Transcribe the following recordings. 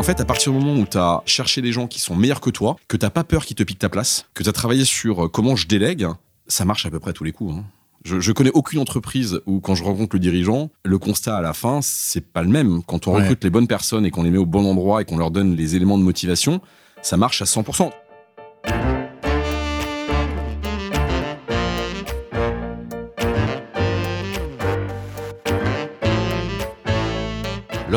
En fait, à partir du moment où tu as cherché des gens qui sont meilleurs que toi, que t'as pas peur qu'ils te piquent ta place, que tu as travaillé sur euh, comment je délègue, ça marche à peu près tous les coups. hein. Je, je connais aucune entreprise où quand je rencontre le dirigeant, le constat à la fin, c'est pas le même. Quand on Ouais. recrute les bonnes personnes et qu'on les met au bon endroit et qu'on leur donne les éléments de motivation, ça marche à 100%.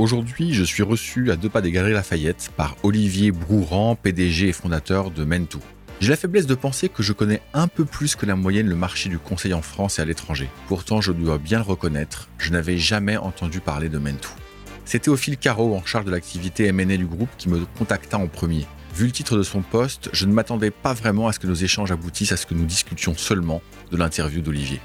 Aujourd'hui, je suis reçu à deux pas des Galeries Lafayette par Olivier Brouran, PDG et fondateur de Mentou. J'ai la faiblesse de penser que je connais un peu plus que la moyenne le marché du conseil en France et à l'étranger. Pourtant, je dois bien le reconnaître, je n'avais jamais entendu parler de Mentou. C'est Théophile Caro, en charge de l'activité M&A du groupe, qui me contacta en premier. Vu le titre de son poste, je ne m'attendais pas vraiment à ce que nos échanges aboutissent à ce que nous discutions seulement de l'interview d'Olivier.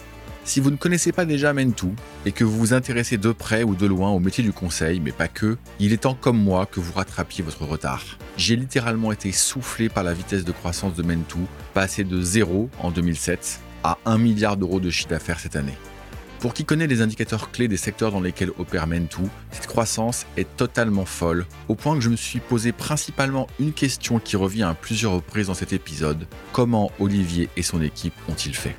Si vous ne connaissez pas déjà Mentou et que vous vous intéressez de près ou de loin au métier du conseil, mais pas que, il est temps comme moi que vous rattrapiez votre retard. J'ai littéralement été soufflé par la vitesse de croissance de Mentou, passé de 0 en 2007 à 1 milliard d'euros de chiffre d'affaires cette année. Pour qui connaît les indicateurs clés des secteurs dans lesquels opère Mentou, cette croissance est totalement folle, au point que je me suis posé principalement une question qui revient à plusieurs reprises dans cet épisode. Comment Olivier et son équipe ont-ils fait?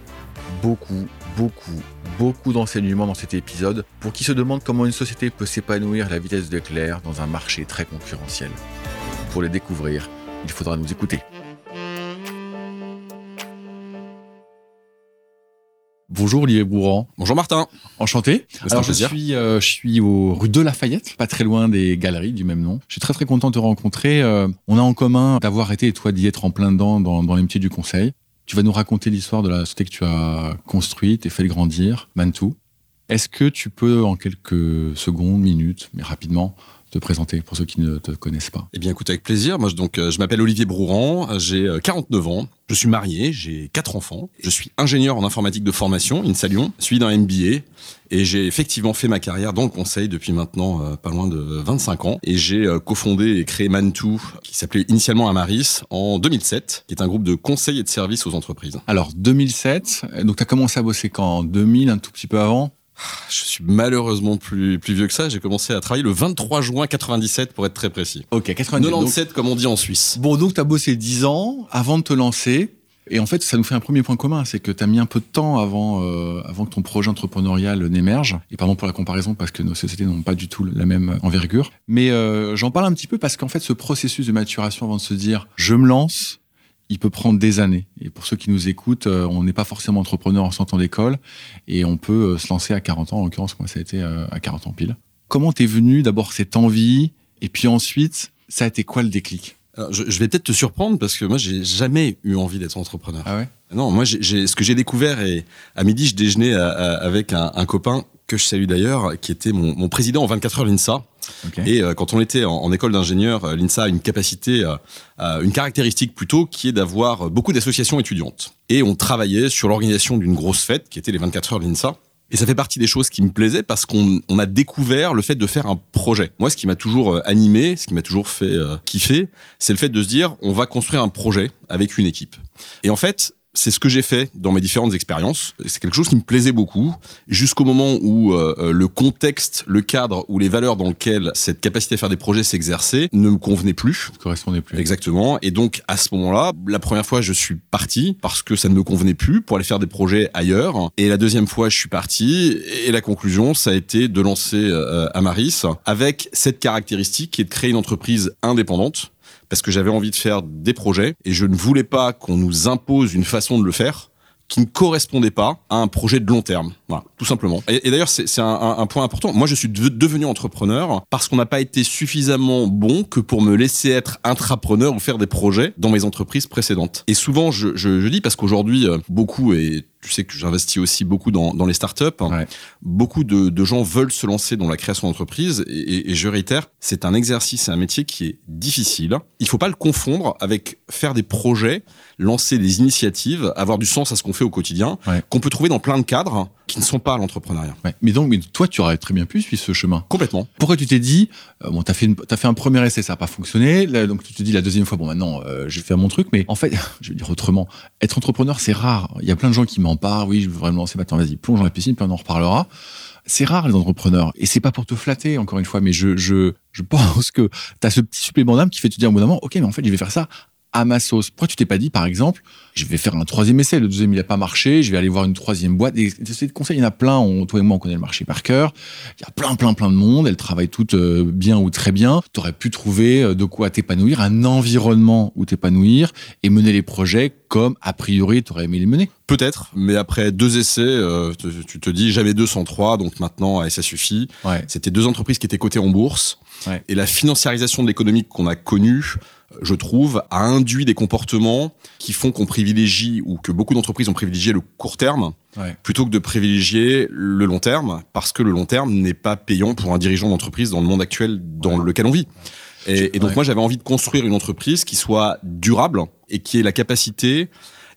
Beaucoup, beaucoup, beaucoup d'enseignements dans cet épisode pour qui se demande comment une société peut s'épanouir à la vitesse de l'éclair dans un marché très concurrentiel. Pour les découvrir, il faudra nous écouter. Bonjour Olivier Bourran, Bonjour Martin. enchanté. Alors je suis, euh, je suis au rue de Lafayette, pas très loin des galeries du même nom. Je suis très très content de te rencontrer. Euh, on a en commun d'avoir été et toi d'y être en plein dedans dans, dans les métiers du conseil. Tu vas nous raconter l'histoire de la société que tu as construite et fait grandir, Mantou. Est-ce que tu peux en quelques secondes, minutes, mais rapidement, te présenter pour ceux qui ne te connaissent pas. Eh bien, écoute, avec plaisir. Moi, je, donc, euh, je m'appelle Olivier Brouran, j'ai euh, 49 ans, je suis marié, j'ai quatre enfants, je suis ingénieur en informatique de formation, INSA Lyon, suis d'un MBA, et j'ai effectivement fait ma carrière dans le conseil depuis maintenant euh, pas loin de 25 ans, et j'ai euh, cofondé et créé Mantou, qui s'appelait initialement Amaris, en 2007, qui est un groupe de conseil et de services aux entreprises. Alors 2007, donc tu as commencé à bosser quand? En 2000, un tout petit peu avant? Je suis malheureusement plus, plus vieux que ça, j'ai commencé à travailler le 23 juin 97 pour être très précis. Ok, 90. donc- 97 comme on dit en Suisse. Bon, donc tu as bossé 10 ans avant de te lancer. Et en fait, ça nous fait un premier point commun, c'est que tu as mis un peu de temps avant, euh, avant que ton projet entrepreneurial n'émerge. Et pardon pour la comparaison, parce que nos sociétés n'ont pas du tout la même envergure. Mais euh, j'en parle un petit peu parce qu'en fait, ce processus de maturation avant de se dire « je me lance », il peut prendre des années. Et pour ceux qui nous écoutent, euh, on n'est pas forcément entrepreneur en sortant d'école. Et on peut euh, se lancer à 40 ans. En l'occurrence, moi, ça a été euh, à 40 ans pile. Comment t'es venu d'abord cette envie Et puis ensuite, ça a été quoi le déclic? Alors, je, je vais peut-être te surprendre parce que moi, j'ai jamais eu envie d'être entrepreneur. Ah ouais? Non, moi, j'ai- j'ai, ce que j'ai découvert, et à midi, je déjeunais à- à- avec un, un copain que je salue d'ailleurs, qui était mon, mon président en 24 heures l'INSA. Et euh, quand on était en, école d'ingénieur, euh, l'INSA a une capacité, euh, une caractéristique plutôt, qui est d'avoir beaucoup d'associations étudiantes. Et on travaillait sur l'organisation d'une grosse fête, qui était les 24 heures de l'INSA. Et ça fait partie des choses qui me plaisaient parce qu'on on a découvert le fait de faire un projet. Moi, ce qui m'a toujours animé, ce qui m'a toujours fait kiffer, c'est le fait de se dire, on va construire un projet avec une équipe. Et en fait, c'est ce que j'ai fait dans mes différentes expériences. C'est quelque chose qui me plaisait beaucoup, jusqu'au moment où euh, euh, le contexte, le cadre ou les valeurs dans lesquelles cette capacité à faire des projets s'exerçait ne me convenait plus. Ça correspondait plus. Exactement. Et donc, à ce moment-là, la première fois, je suis parti parce que ça ne me convenait plus pour aller faire des projets ailleurs. Et la deuxième fois, je suis parti. Et la conclusion, ça a été de lancer euh, Amaris avec cette caractéristique qui est de créer une entreprise indépendante parce que j'avais envie de faire des projets et je ne voulais pas qu'on nous impose une façon de le faire qui ne correspondait pas à un projet de long terme. Voilà, tout simplement. Et, et d'ailleurs, c'est un, un- un point important. Moi, je suis de- devenu entrepreneur parce qu'on n'a pas été suffisamment bon que pour me laisser être intrapreneur ou faire des projets dans mes entreprises précédentes. Et souvent, je, je, je dis parce qu'aujourd'hui, euh, beaucoup et tu sais que j'investis aussi beaucoup dans, dans les startups. Ouais. Beaucoup de, de gens veulent se lancer dans la création d'entreprise et, et- et je réitère, c'est un exercice, un métier qui est difficile. Il faut pas le confondre avec faire des projets, lancer des initiatives, avoir du sens à ce qu'on fait au quotidien, Ouais. qu'on peut trouver dans plein de cadres qui ne sont pas l'entrepreneuriat. Ouais. Mais donc, mais toi, tu aurais très bien pu suivre ce chemin. Complètement. Pourquoi tu t'es dit, euh, bon, t'as fait, une- t'as fait un premier essai, ça n'a pas fonctionné, là, donc tu te dis la deuxième fois, bon, maintenant, euh, je vais faire mon truc, mais en fait, je vais dire autrement, être entrepreneur, c'est rare. Il y a plein de gens qui m'en parlent, oui, je veux vraiment lancer, maintenant, vas-y, plonge dans la piscine, puis on en reparlera. C'est rare, les entrepreneurs. Et c'est pas pour te flatter, encore une fois, mais je, je, je pense que t'as ce petit supplément d'âme qui fait te dire au bout d'un moment, ok, mais en fait, je vais faire ça à ma sauce. Pourquoi tu t'es pas dit, par exemple, je vais faire un troisième essai, le deuxième il a pas marché, je vais aller voir une troisième boîte. Et ces conseils, il y en a plein. On, toi et moi, on connaît le marché par cœur. Il y a plein, plein, plein de monde. Elles travaillent toutes euh, bien ou très bien. Tu aurais pu trouver euh, de quoi t'épanouir, un environnement où t'épanouir et mener les projets comme, a priori, tu aurais aimé les mener. Peut-être, mais après deux essais, euh, tu, tu te dis jamais deux sans trois, donc maintenant ça suffit. Ouais. C'était deux entreprises qui étaient cotées en bourse. Ouais. Et la financiarisation de l'économie qu'on a connue, je trouve, a induit des comportements qui font qu'on privilégie, ou que beaucoup d'entreprises ont privilégié le court terme, Ouais. plutôt que de privilégier le long terme, parce que le long terme n'est pas payant pour un dirigeant d'entreprise dans le monde actuel dans Ouais. lequel on vit. Et, et donc Ouais. moi j'avais envie de construire une entreprise qui soit durable et qui ait la capacité,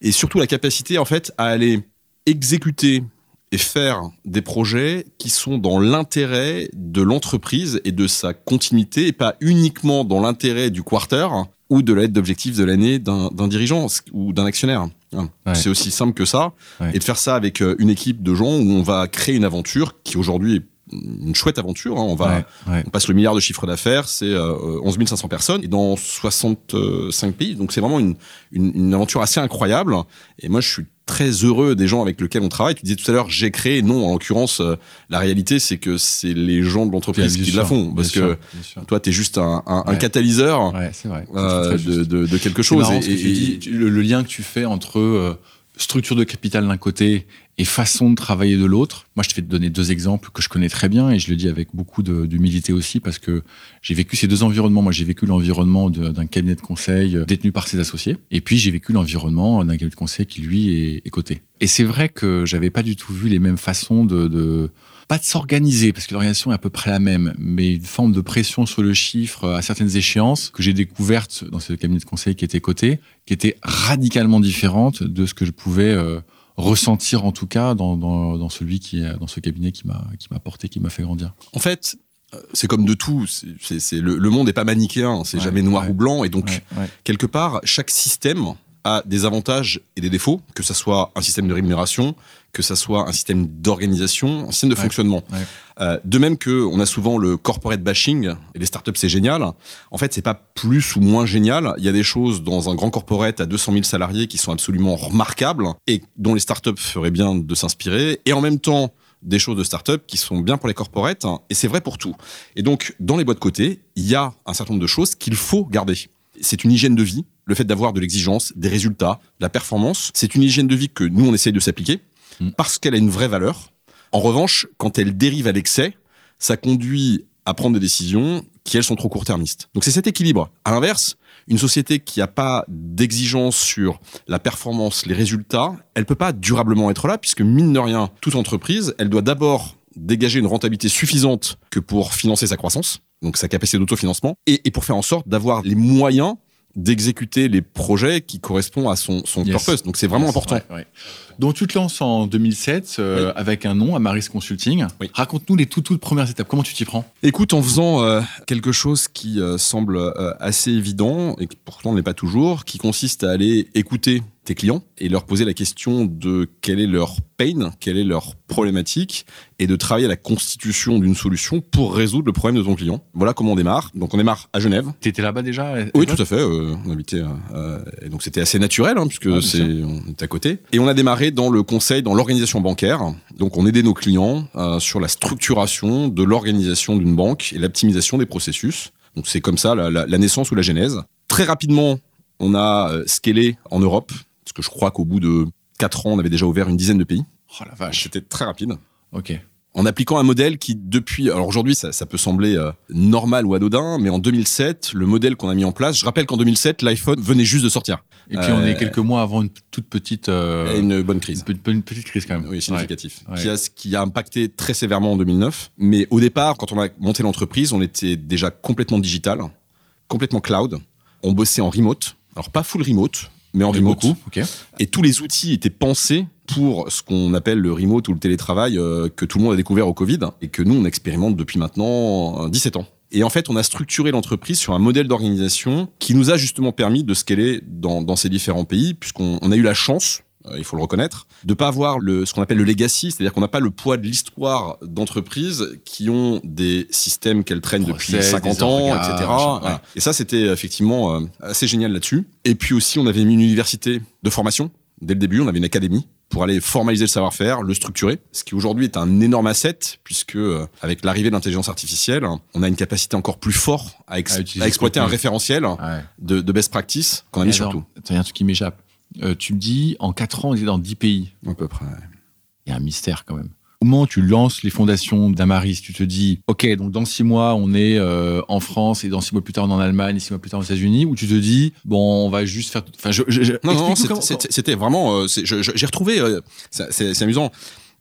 et surtout la capacité en fait à aller exécuter et faire des projets qui sont dans l'intérêt de l'entreprise et de sa continuité et pas uniquement dans l'intérêt du quarter ou de l'aide d'objectif de l'année d'un dirigeant ou d'un actionnaire. Hein. Ouais. C'est aussi simple que ça. Ouais. Et de faire ça avec euh, une équipe de gens où on va créer une aventure qui aujourd'hui est une chouette aventure. hein. On va, Ouais. On passe le milliard de chiffre d'affaires, c'est euh, 11 500 personnes et dans 65 pays. Donc c'est vraiment une, une, une aventure assez incroyable. Et moi, je suis très heureux des gens avec lesquels on travaille. Tu disais tout à l'heure, j'ai créé. Non, en l'occurrence, euh, la réalité, c'est que c'est les gens de l'entreprise qui sûr, la font. Parce que sûr. toi, tu es juste un, un, un Ouais. catalyseur Ouais, vrai. Euh, de, de, de quelque chose. Et- que et- dis, le lien que tu fais entre euh, structure de capital d'un côté et façon de travailler de l'autre. Moi, je te vais te donner deux exemples que je connais très bien et je le dis avec beaucoup d'humilité aussi parce que j'ai vécu ces deux environnements. Moi, j'ai vécu l'environnement d'un cabinet de conseil euh, détenu par ses associés et puis j'ai vécu l'environnement d'un cabinet de conseil qui, lui, est, est coté. Et c'est vrai que j'avais pas du tout vu les mêmes façons de pas de s'organiser, parce que l'organisation est à peu près la même, mais une forme de pression sur le chiffre à certaines échéances que j'ai découverte dans ce cabinet de conseil qui était coté, qui était radicalement différente de ce que je pouvais euh, ressentir en tout cas dans, dans, dans celui qui est- dans ce cabinet qui m'a qui m'a porté, qui m'a fait grandir. En fait, euh, c'est comme de tout. C'est, le, le monde n'est pas manichéen. C'est Ouais, jamais noir ouais. ou blanc. Et donc, ouais. quelque part, chaque système a des avantages et des défauts, que ça soit un système de rémunération, que ça soit un système d'organisation, un système de Ouais. fonctionnement. Ouais. Euh, de même que on a souvent le corporate bashing et les startups c'est génial. En fait, c'est pas plus ou moins génial. Il y a des choses dans un grand corporate à 200 000 salariés qui sont absolument remarquables et dont les startups feraient bien de s'inspirer. Et en même temps, des choses de startup qui sont bien pour les corporates hein, et c'est vrai pour tout. Et donc, dans les boîtes côté, il y a un certain nombre de choses qu'il faut garder. C'est une hygiène de vie, le fait d'avoir de l'exigence, des résultats, de la performance. C'est une hygiène de vie que nous, on essaye de s'appliquer Mm. parce qu'elle a une vraie valeur. En revanche, quand elle dérive à l'excès, ça conduit à prendre des décisions qui, elles, sont trop court-termistes. Donc c'est cet équilibre. À l'inverse, une société qui n'a pas d'exigence sur la performance, les résultats, elle peut pas durablement être là, puisque mine de rien, toute entreprise, elle doit d'abord dégager une rentabilité suffisante que pour financer sa croissance, donc sa capacité d'autofinancement, et, et pour faire en sorte d'avoir les moyens d'exécuter les projets qui correspondent à son, son Yes. purpose. Donc c'est vraiment Yes, important. ouais, ouais. Donc tu te lances en 2007 euh, avec un nom, Amaris Consulting. Oui. Raconte-nous les toutes, toutes premières étapes. Comment tu t'y prends? Écoute, en faisant euh, quelque chose qui euh, semble assez évident et qui pourtant ne l'est pas toujours, qui consiste à aller écouter tes clients et leur poser la question de quel est leur pain, quelle est leur problématique et de travailler à la constitution d'une solution pour résoudre le problème de ton client. Voilà comment on démarre. Donc on démarre à Genève. T'étais là-bas déjà Oui, tout à fait. euh, on habitait, euh, et donc c'était assez naturel hein, puisque bien c'est on est à côté. Et on a démarré dans le conseil, dans l'organisation bancaire. Donc on aidait nos clients euh, sur la structuration de l'organisation d'une banque et l'optimisation des processus. Donc c'est comme ça la, la- la naissance ou la genèse. Très rapidement, on a euh, scalé en Europe parce que je crois qu'au bout de quatre ans, on avait déjà ouvert une dizaine de pays. Oh la vache. C'était très rapide. Ok. en appliquant un modèle qui depuis alors aujourd'hui ça, ça peut sembler euh, normal ou anodin mais en 2007 le modèle qu'on a mis en place je rappelle qu'en 2007 l'iPhone venait juste de sortir Et puis on est quelques mois avant une toute petite, euh, une bonne crise une, pe- une petite crise quand même. oui significatif Ouais. qui a qui a impacté très sévèrement en 2009 mais au départ quand on a monté l'entreprise on était déjà complètement digital complètement cloud on bossait en remote alors pas full remote mais en remote Beaucoup. Et tous les outils étaient pensés pour ce qu'on appelle le remote ou le télétravail euh, que tout le monde a découvert au Covid et que nous, on expérimente depuis maintenant euh, 17 ans. Et en fait, on a structuré l'entreprise sur un modèle d'organisation qui nous a justement permis de scaler dans, dans ces différents pays, puisqu'on on a eu la chance, euh, il faut le reconnaître, de pas avoir le, ce qu'on appelle le legacy, c'est-à-dire qu'on n'a pas le poids de l'histoire d'entreprises qui ont des systèmes qu'elles traînent depuis Process, 50 des ans, etc. machin, Voilà. ouais. Et ça, c'était effectivement euh, assez génial là-dessus. Et puis aussi, on avait mis une université de formation. Dès le début, on avait une académie pour aller formaliser le savoir-faire, le structurer, ce qui aujourd'hui est un énorme asset, puisque euh, avec l'arrivée de l'intelligence artificielle, on a une capacité encore plus forte à, ex- À utiliser à exploiter un référentiel Ouais. de, de best practice qu'on a mis Et sur attends, tout. attends, il y a un truc qui m'échappe. Euh, tu me dis, en 4 ans, on était dans 10 pays. À peu près. Il y a un mystère quand même. Au moment où tu lances les fondations d'Amaris, tu te dis, OK, donc dans 6 mois, on est euh, en France et dans 6 mois plus tard, on est en Allemagne et 6 mois plus tard aux États-Unis, ou tu te dis, bon, on va juste faire. Enfin, je, je- je- Non, non, c'était- comment- vraiment. euh, J'ai retrouvé. c'est amusant.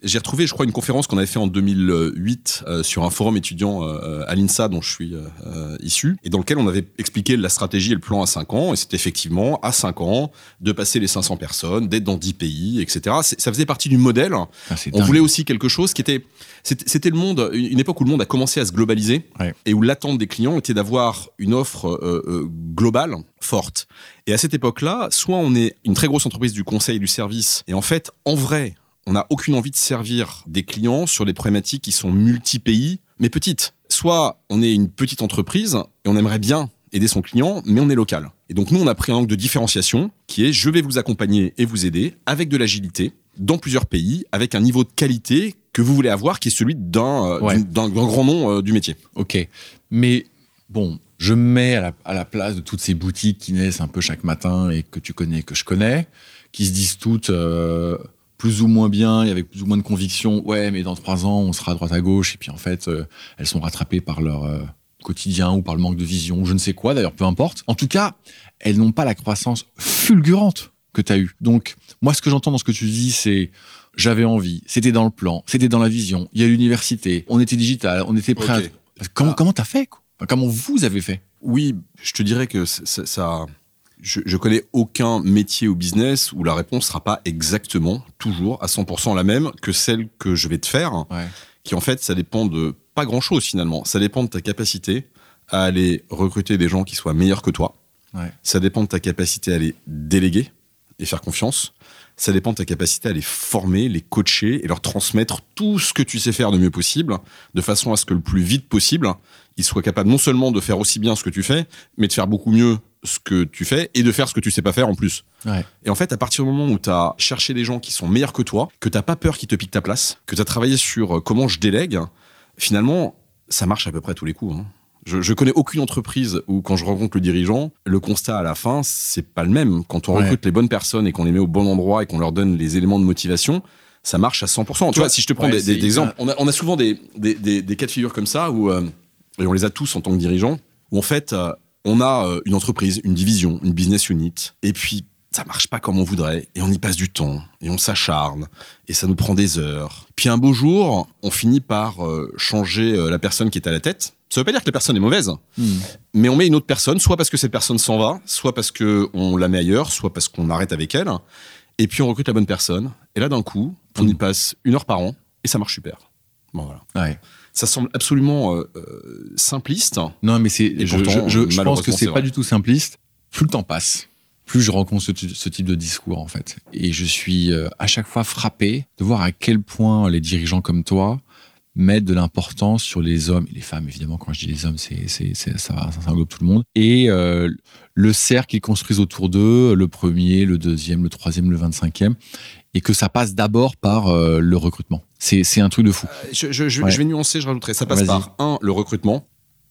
J'ai retrouvé, je crois, une conférence qu'on avait fait en 2008 euh, sur un forum étudiant euh, à l'INSA dont je suis euh, euh, issu, et dans lequel on avait expliqué la stratégie et le plan à 5 ans. Et c'était effectivement à 5 ans de passer les 500 personnes, d'être dans 10 pays, etc. Ça faisait partie du modèle. Ah, On voulait aussi quelque chose qui était. C'était le monde, une époque où le monde a commencé à se globaliser Ouais. et où l'attente des clients était d'avoir une offre euh, euh, globale, forte. Et à cette époque-là, soit on est une très grosse entreprise du conseil et du service, et en fait, en vrai, on n'a aucune envie de servir des clients sur des problématiques qui sont multi-pays, mais petites. Soit on est une petite entreprise et on aimerait bien aider son client, mais on est local. Et donc nous, on a pris un angle de différenciation qui est je vais vous accompagner et vous aider avec de l'agilité dans plusieurs pays, avec un niveau de qualité que vous voulez avoir, qui est celui d'un euh, Ouais. grand nom euh, du métier. Ok. Mais bon, je me mets à la, à la place de toutes ces boutiques qui naissent un peu chaque matin et que tu connais, que je connais, qui se disent toutes euh, plus ou moins bien et avec plus ou moins de conviction. Ouais, mais dans trois ans, on sera à droite à gauche. Et puis en fait, euh, elles sont rattrapées par leur euh, quotidien ou par le manque de vision, ou je ne sais quoi. D'ailleurs, peu importe. En tout cas, elles n'ont pas la croissance fulgurante que tu as eue. Donc, moi, ce que j'entends dans ce que tu dis, c'est j'avais envie, c'était dans le plan, c'était dans la vision. Il y a l'université, on était digital, on était prêt à Comment Ah. comment t'as fait quoi? Comment vous avez fait? Oui, je te dirais que ça- je, je connais aucun métier ou business où la réponse sera pas exactement toujours à 100% la même que celle que je vais te faire, Ouais. qui en fait ça dépend de pas grand chose finalement. Ça dépend de ta capacité à aller recruter des gens qui soient meilleurs que toi. Ouais. Ça dépend de ta capacité à les déléguer et faire confiance. Ça dépend de ta capacité à les former, les coacher et leur transmettre tout ce que tu sais faire de mieux possible, de façon à ce que le plus vite possible, ils soient capables non seulement de faire aussi bien ce que tu fais, mais de faire beaucoup mieux ce que tu fais et de faire ce que tu sais pas faire en plus. Ouais. Et en fait, à partir du moment où tu as cherché des gens qui sont meilleurs que toi, que t'as pas peur qu'ils te piquent ta place, que tu as travaillé sur euh, comment je délègue, finalement, ça marche à peu près à tous les coups. hein. Je, je connais aucune entreprise où, quand je rencontre le dirigeant, le constat à la fin, c'est pas le même. Quand on Ouais. recrute les bonnes personnes et qu'on les met au bon endroit et qu'on leur donne les éléments de motivation, ça marche à 100%. Tu vois, si je te prends Ouais, des, des- c'est des exemples, on a, on a souvent des, des, des- des cas de figure comme ça où, euh, et on les a tous en tant que dirigeants, où en fait, euh, on a euh, une entreprise, une division, une business unit, et puis ça marche pas comme on voudrait, et on y passe du temps, et on s'acharne, et ça nous prend des heures. Puis un beau jour, on finit par euh, changer euh, la personne qui est à la tête. Ça veut pas dire que la personne est mauvaise, Hmm. mais on met une autre personne, soit parce que cette personne s'en va, soit parce que on la met ailleurs, soit parce qu'on arrête avec elle, et puis on recrute la bonne personne, et là d'un coup, on y passe une heure par an, et ça marche super. Bon voilà. Ouais. Ça semble absolument euh, euh, simpliste. Non, mais c'est. Je, pourtant, je- je- je pense que c'est pas du tout simpliste. Plus le temps passe, plus je rencontre ce, type de discours en fait, et je suis euh, à chaque fois frappé de voir à quel point les dirigeants comme toi mettent de l'importance sur les hommes et les femmes évidemment. Quand je dis les hommes, c'est ça, ça englobe tout le monde et euh, le cercle qu'ils construisent autour d'eux, le premier, le deuxième, le troisième, le vingt-cinquième, et que ça passe d'abord par euh, le recrutement. C'est un truc de fou. Je, je- je- Ouais. je vais nuancer, je rajouterai. Ça passe par un, le recrutement.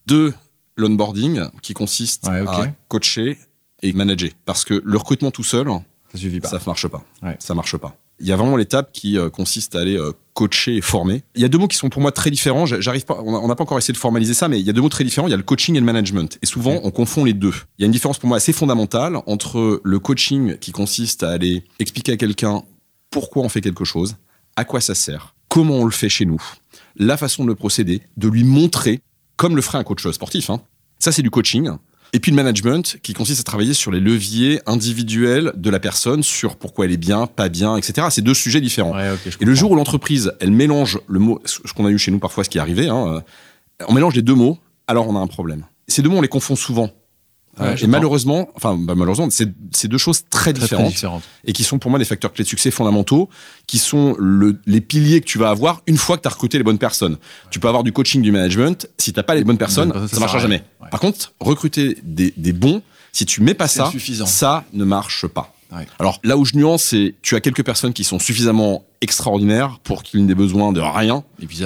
Deux, l'onboarding, qui consiste Ouais, à coacher et manager. Parce que le recrutement tout seul, Ça suffit pas. ça ne marche pas. Ouais. Ça marche pas. Il y a vraiment l'étape qui euh, consiste à aller euh, coacher et former. Il y a deux mots qui sont pour moi très différents. J'arrive pas, on n'a pas encore essayé de formaliser ça, mais il y a deux mots très différents. Il y a le coaching et le management. Et souvent, on confond les deux. Il y a une différence pour moi assez fondamentale entre le coaching qui consiste à aller expliquer à quelqu'un pourquoi on fait quelque chose, à quoi ça sert, comment on le fait chez nous, la façon de le procéder, de lui montrer, comme le ferait un coach sportif. Hein. Ça, c'est du coaching. Et puis le management, qui consiste à travailler sur les leviers individuels de la personne, sur pourquoi elle est bien, pas bien, etc. C'est deux sujets différents. et le jour où l'entreprise, elle mélange le mot, ce qu'on a eu chez nous parfois, ce qui est arrivé, hein, euh, on mélange les deux mots, alors on a un problème. Ces deux mots, on les confond souvent. Euh, et malheureusement, enfin bah, malheureusement, c'est deux choses très, différentes, et qui sont pour moi des facteurs clés de succès fondamentaux, qui sont le, les piliers que tu vas avoir une fois que tu as recruté les bonnes personnes. Tu peux avoir du coaching, du management, si t'as pas les bonnes personnes, ça, ça, marchera jamais. Par contre, recruter des, des bons, si tu mets pas ça, ça ne marche pas. Alors là où je nuance, c'est tu as quelques personnes qui sont suffisamment extraordinaires pour qu'ils n'aient besoin de rien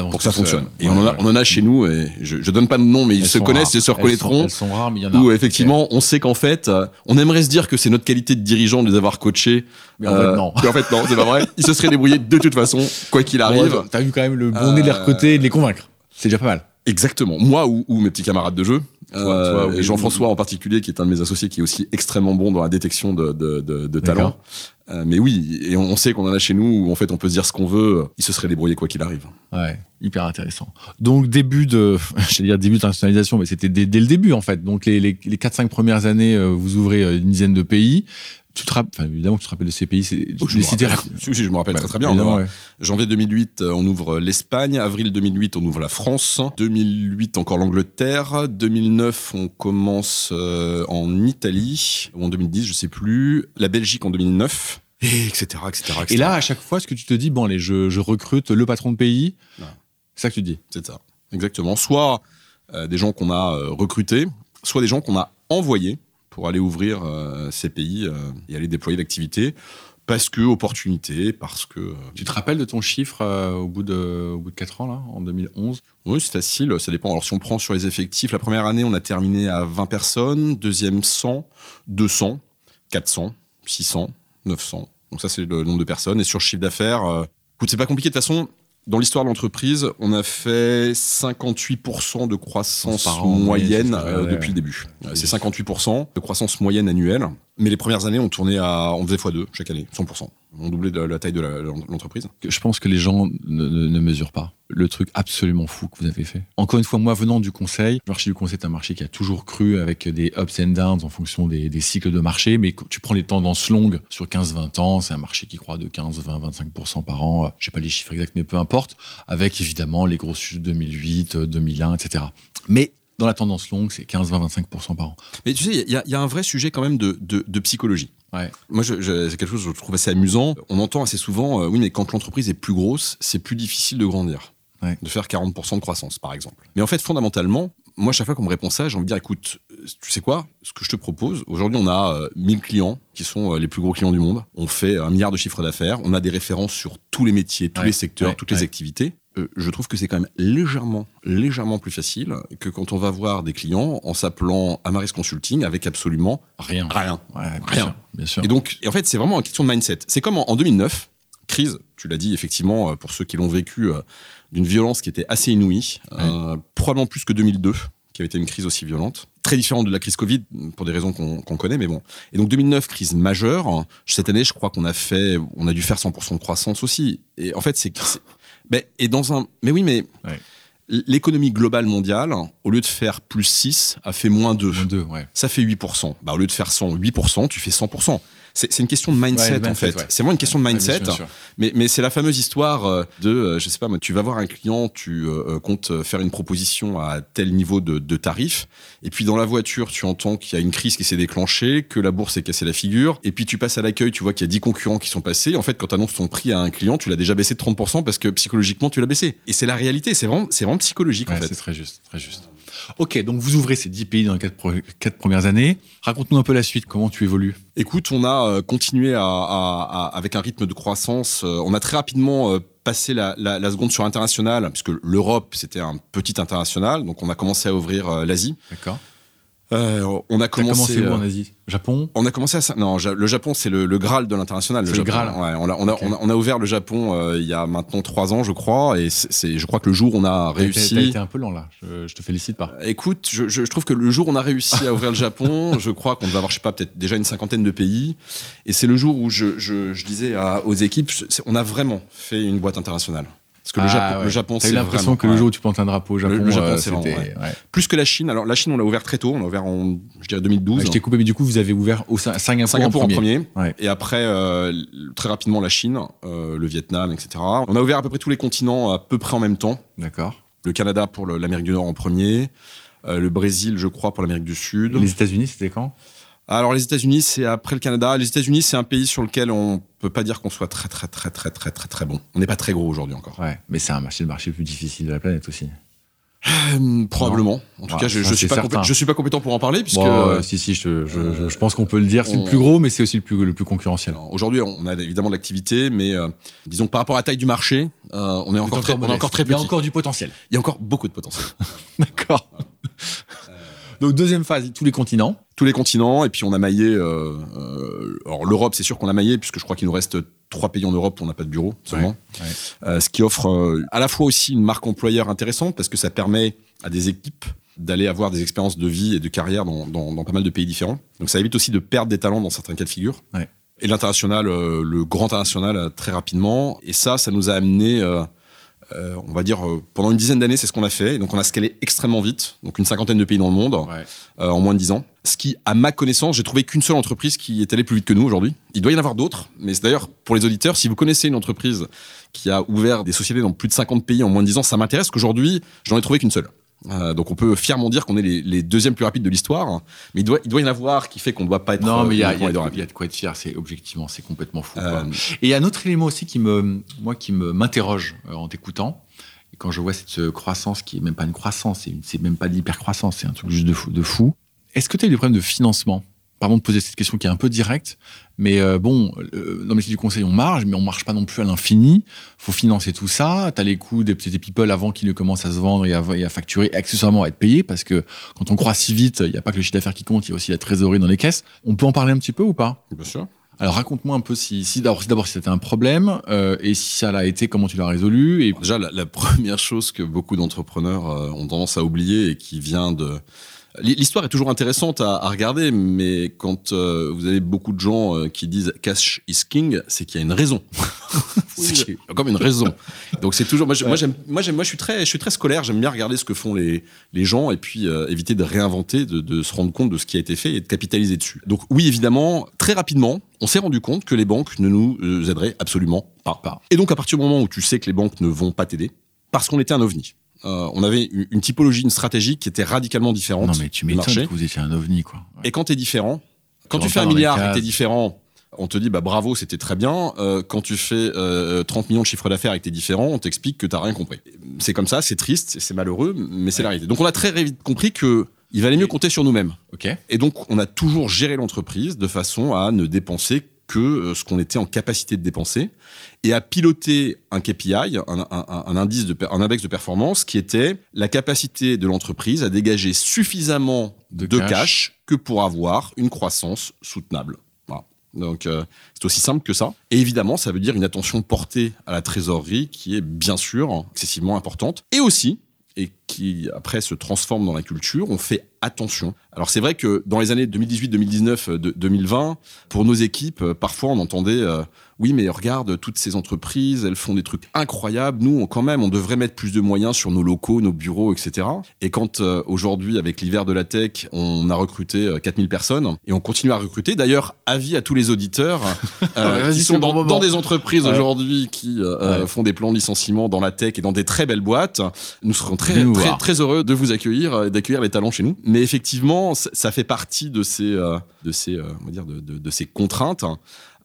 pour que ça fonctionne. Et on, en a, on, en a, chez nous, et je, je donne pas de nom, mais ils se connaissent, ils se reconnaîtront. Elles sont, rares, mais il y en a. Où effectivement, on sait qu'en fait, euh, on aimerait se dire que c'est notre qualité de dirigeant de les avoir coachés. Mais en fait, euh, non. Mais en fait, non, c'est pas vrai. Ils se seraient débrouillés de toute façon, quoi qu'il arrive. Ouais, T'as eu quand même le bon nez de les recruter et de les convaincre. C'est déjà pas mal. Exactement. Moi ou, ou, mes petits camarades de jeu. Euh, et Jean-François en particulier, qui est un de mes associés, qui est aussi extrêmement bon dans la détection de, de, de, de talents. Euh, mais oui, et on, sait qu'on en a chez nous où en fait on peut se dire ce qu'on veut. Il se serait débrouillé quoi qu'il arrive. Hyper intéressant. Donc début de, je vais dire début d'internationalisation, mais c'était dès, dès, le début en fait. Donc les, les, les 4-5 premières années, euh, vous ouvrez euh, une dizaine de pays. Tu te rappelles, enfin, évidemment, tu te rappelles de ces pays. C'est, oh, je, me rappelle, je me rappelle très très bien. Ouais. Janvier 2008, on ouvre l'Espagne. Avril 2008, on ouvre la France. 2008, encore l'Angleterre. 2009, on commence euh, en Italie. Ou en 2010, je sais plus. La Belgique en 2009. Et etc., etc., etc. Et là, à chaque fois, ce que tu te dis, bon, allez, je, je recrute le patron de pays. Ouais. C'est ça que tu dis. C'est ça. Exactement. Soit euh, des gens qu'on a euh, recrutés, soit des gens qu'on a envoyés pour aller ouvrir euh, ces pays et aller déployer l'activité. Parce que opportunité, parce que. Tu te rappelles de ton chiffre au bout de au bout de quatre ans là, en 2011 Oui, c'est facile. Ça dépend. Alors si on prend sur les effectifs, la première année on a terminé à 20 personnes, deuxième 100, 200, 400, 600, 900. Donc ça c'est le nombre de personnes. Et sur le chiffre d'affaires, euh, écoute, c'est pas compliqué de toute façon dans l'histoire de l'entreprise, on a fait 58% de croissance an, moyenne euh, ouais, depuis le début. C'est 58% de croissance moyenne annuelle. Mais les premières années, on tournait à, on faisait x2 chaque année, 100%. On doublait la, la taille de l'entreprise. Je pense que les gens ne, mesurent pas le truc absolument fou que vous avez fait. Encore une fois, moi venant du conseil, le marché du conseil est un marché qui a toujours cru avec des ups and downs en fonction des, cycles de marché, mais tu prends les tendances longues sur 15-20 ans, c'est un marché qui croît de 15, 20, 25% par an. Je sais pas les chiffres exacts, mais peu importe. Avec évidemment les grosses chutes 2008, 2001, etc. Mais dans la tendance longue, c'est 15, 20, 25% par an. Mais tu sais, il y, y, a un vrai sujet quand même de, de, de psychologie. Ouais. Moi, je, je, c'est quelque chose que je trouve assez amusant. On entend assez souvent, euh, oui, mais quand l'entreprise est plus grosse, c'est plus difficile de grandir. Ouais. De faire 40% de croissance, par exemple. Mais en fait, fondamentalement, moi, chaque fois qu'on me répond ça, j'ai envie de dire, écoute, tu sais quoi? Ce que je te propose, aujourd'hui, on a euh, 1000 clients qui sont euh, les plus gros clients du monde. On fait un milliard de chiffre d'affaires. On a des références sur tous les métiers, tous ouais. les secteurs, toutes les activités. Euh, je trouve que c'est quand même légèrement, légèrement plus facile que quand on va voir des clients en s'appelant Amaris Consulting avec absolument rien. Rien. Ouais, bien rien. Sûr, bien sûr. Et donc, et en fait, c'est vraiment une question de mindset. C'est comme en, en 2009, crise, tu l'as dit effectivement, euh, pour ceux qui l'ont vécu, euh, d'une violence qui était assez inouïe, ouais. euh, probablement plus que 2002 qui avait été une crise aussi violente. Très différente de la crise Covid, pour des raisons qu'on qu connaît, mais bon. Et donc 2009, crise majeure. Cette année, je crois qu'on a fait, on a dû faire 100% de croissance aussi. Et en fait, c'est mais, et dans un, mais oui, mais ouais. l'économie globale mondiale, au lieu de faire plus 6, a fait moins 2. Moins 2 ouais. Ça fait 8%. Bah, au lieu de faire 100, 8%, tu fais 100%. C'est une question de mindset, ouais, en fait. Ouais. C'est vraiment une question de mindset. bien sûr, bien sûr. Mais, mais c'est la fameuse histoire euh, de, euh, je sais pas, moi, tu vas voir un client, tu euh, comptes faire une proposition à tel niveau de, de tarif, et puis dans la voiture, tu entends qu'il y a une crise qui s'est déclenchée, que la bourse s'est cassée la figure, et puis tu passes à l'accueil, tu vois qu'il y a 10 concurrents qui sont passés. En fait, quand tu annonces ton prix à un client, tu l'as déjà baissé de 30% parce que psychologiquement, tu l'as baissé. Et c'est la réalité, c'est vraiment, psychologique, ouais, en fait. C'est très juste, très juste. Ok, donc vous ouvrez ces 10 pays dans les 4, quatre premières années. Raconte-nous un peu la suite, comment tu évolues Écoute, on a euh, continué à, à, à, avec un rythme de croissance. Euh, on a très rapidement euh, passé la, la, la, seconde sur international, puisque l'Europe, c'était un petit international. Donc on a commencé à ouvrir l'Asie. D'accord. Euh, on a commencé. commencé où euh, en Asie? Japon? On a commencé à ça. Non, le Japon, c'est le, le Graal de l'international. Le Japon. Graal. Ouais, on, a, on, a, Ok. on, a, on a- on a ouvert le Japon euh, il y a maintenant trois ans, je crois. Et c'est, je crois que le jour où on a T'as- T'as réussi. été un peu lent là, je, je te félicite pas. Écoute, je, je- je trouve que le jour où on a réussi à ouvrir le Japon, je crois qu'on devait avoir, je sais pas, peut-être déjà une cinquantaine de pays. Et c'est le jour où je, disais à- aux équipes, on a vraiment fait une boîte internationale. Parce que le Ah, Japon, ouais. le Japon, T'as eu l'impression que le jour où tu plantes un drapeau au Japon, le Japon, euh, c'était- ouais. plus que la Chine. Alors la Chine, on l'a ouvert très tôt. On l'a ouvert en, je dirais 2012. Ouais, je t'ai coupé, mais du coup, vous avez ouvert au Sin- Singapour, Singapour en en premier. premier. Ouais. Et après, euh, très rapidement, la Chine, euh, le Vietnam, etc. On a ouvert à peu près tous les continents à peu près en même temps. D'accord. Le Canada pour le- l'Amérique du Nord en premier. euh, le Brésil, je crois, pour l'Amérique du Sud. Et Les États-Unis, c'était quand? Alors les États-Unis, c'est après le Canada. Les États-Unis, c'est un pays sur lequel on peut pas dire qu'on soit très très très très très très très bon. On n'est pas très gros aujourd'hui encore. Ouais, mais c'est un marché, le marché le plus difficile de la planète aussi. Euh, probablement. En tout Ouais, cas, je, je suis pas certain. compé- je suis pas compétent pour en parler puisque Bon, euh, euh, si, si, je, je- je- je pense qu'on peut le dire. C'est on- le plus gros, mais c'est aussi le plus, le plus concurrentiel. aujourd'hui, on a évidemment de l'activité, mais euh, disons que par rapport à la taille du marché, euh, on est encore très, on est encore très Il y a petit. encore du potentiel. Il y a encore beaucoup de potentiel. D'accord. Donc, deuxième phase, tous les continents. tous les continents et puis on a maillé euh, euh, alors l'Europe c'est sûr qu'on a maillé puisque je crois qu'il nous reste trois pays en Europe où on n'a pas de bureau seulement Ouais, ouais. Euh, ce qui offre à la fois aussi une marque employeur intéressante parce que ça permet à des équipes d'aller avoir des expériences de vie et de carrière dans, dans- dans pas mal de pays différents donc ça évite aussi de perdre des talents dans certains cas de figure Ouais. et l'international le grand international très rapidement et ça ça nous a amené euh, on va dire euh, pendant une dizaine d'années c'est ce qu'on a fait et donc on a scalé extrêmement vite donc une cinquantaine de pays dans le monde Ouais. euh, en moins de 10 ans. Ce qui, à ma connaissance, j'ai trouvé qu'une seule entreprise qui est allée plus vite que nous aujourd'hui. Il doit y en avoir d'autres, mais c'est d'ailleurs pour les auditeurs, si vous connaissez une entreprise qui a ouvert des sociétés dans plus de 50 pays en moins de 10 ans, ça m'intéresse qu'aujourd'hui, j'en ai trouvé qu'une seule. Euh, donc on peut fièrement dire qu'on est les, les deuxièmes plus rapides de l'histoire, mais il doit, il doit y en avoir qui fait qu'on ne doit pas être. Non, euh, mais il y, a- y a de- il rapides. y a de quoi être fier. C'est objectivement, c'est complètement fou. Euh, quoi. Et il y a un autre élément aussi qui me, moi, qui me m'interroge euh, en t'écoutant. Et quand je vois cette euh, croissance qui est même pas une croissance, c'est, une- c'est même pas de l'hypercroissance, c'est un truc juste de fou. De fou. Est-ce que tu as eu des problèmes de financement? Pardon de poser cette question qui est un peu directe, mais euh, bon, euh, dans le métier du conseil, on marge, mais on marche pas non plus à l'infini. faut financer tout ça. Tu as les coûts des petits people avant qu'ils ne commencent à se vendre et à, et à facturer, et accessoirement à être payés, parce que quand on croit si vite, il n'y a pas que le chiffre d'affaires qui compte, il y a aussi la trésorerie dans les caisses. On peut en parler un petit peu ou pas? Bien sûr. alors raconte-moi un peu si, si d'abord si, c'était un problème euh, et si ça l'a été, comment tu l'as résolu et Déjà, la, la première chose que beaucoup d'entrepreneurs euh, ont tendance à oublier et qui vient de... L'histoire est toujours intéressante à, à regarder, mais quand euh, vous avez beaucoup de gens euh, qui disent cash is king, c'est qu'il y a une raison. c'est qu'il y a comme une raison. Donc c'est toujours. Moi, je- moi, moi, je suis très, je suis très scolaire. J'aime bien regarder ce que font les les gens et puis euh, éviter de réinventer, de, de se rendre compte de ce qui a été fait et de capitaliser dessus. Donc oui, évidemment, très rapidement, on s'est rendu compte que les banques ne nous aideraient absolument. Pas. Et donc à partir du moment où tu sais que les banques ne vont pas t'aider, parce qu'on était un ovni. Euh, on avait une, typologie, une stratégie qui était radicalement différente. non mais tu m'étonnes que vous étiez un ovni quoi. Ouais. Et quand t'es différent, quand Tu tu fais un milliard et t'es différent, on te dit bah bravo, c'était très bien. Euh, quand tu fais euh, 30 millions de chiffre d'affaires et que t'es différent, on t'explique que t'as rien compris. C'est comme ça, c'est triste, c'est malheureux, mais c'est la réalité. Donc on a très vite compris que il valait mieux compter sur nous-mêmes. Et donc on a toujours géré l'entreprise de façon à ne dépenser que euh, ce qu'on était en capacité de dépenser et à piloter un KPI, un, un- un- un indice de, un index de performance qui était la capacité de l'entreprise à dégager suffisamment De de, cash. cash. que pour avoir une croissance soutenable. Donc euh, c'est aussi simple que ça. Et évidemment, ça veut dire une attention portée à la trésorerie qui est bien sûr excessivement importante. Et aussi, et qui après se transforme dans la culture, on fait attention. Alors c'est vrai que dans les années 2018, 2019, euh, de- 2020, pour nos équipes, euh, parfois on entendait euh, oui mais regarde toutes ces entreprises, elles font des trucs incroyables. Nous on, quand même on devrait mettre plus de moyens sur nos locaux, nos bureaux, etc. Et quand euh, aujourd'hui avec l'hiver de la tech, on a recruté euh, 4000 personnes et on continue à recruter. D'ailleurs avis à tous les auditeurs qui sont bon dans, dans des entreprises Ouais. aujourd'hui qui Ouais. font des plans de licenciement dans la tech et dans des très belles boîtes. Nous serons très nous très, très heureux de vous accueillir euh, d'accueillir les talents chez nous. Mais effectivement, ça- fait partie de ces, euh, de ces, euh, on va dire, de, de- de ces contraintes.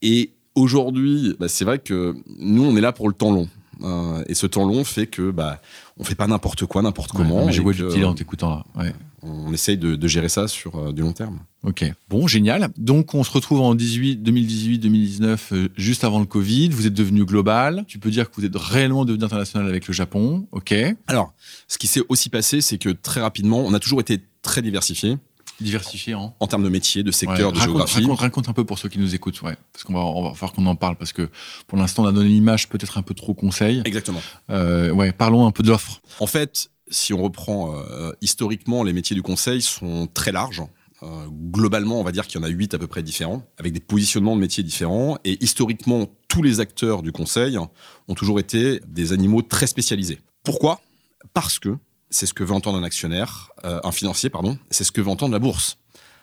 Et aujourd'hui, bah, c'est vrai que nous, on est là pour le temps long. Euh, et ce temps long fait que bah, on fait pas n'importe quoi, n'importe Ouais, comment. vois que, du en t'écoutant là. Ouais. On essaye de, de gérer ça sur euh, du long terme. Ok. Bon, génial. Donc on se retrouve en 18, 2018, 2019, euh, juste avant le Covid. Vous êtes devenu global. Tu peux dire que vous êtes réellement devenu international avec le Japon. Ok. Alors, ce qui s'est aussi passé, c'est que très rapidement, on a toujours été très diversifié. Diversifié en En termes de métier, de secteur, Ouais, de raconte, géographie. raconte- raconte un peu pour ceux qui nous écoutent, ouais. Parce qu'on va, on va falloir qu'on en parle parce que pour l'instant, on a donné l'image peut-être un peu trop conseil. Exactement. Euh, ouais, parlons un peu de l'offre. En fait, si on reprend euh, historiquement, les métiers du conseil sont très larges. Euh, globalement, on va dire qu'il y en a huit à peu près différents, avec des positionnements de métiers différents. Et historiquement, tous les acteurs du conseil ont toujours été des animaux très spécialisés. Pourquoi? Parce que c'est ce que veut entendre un actionnaire, euh, un financier, pardon, c'est ce que veut entendre la bourse.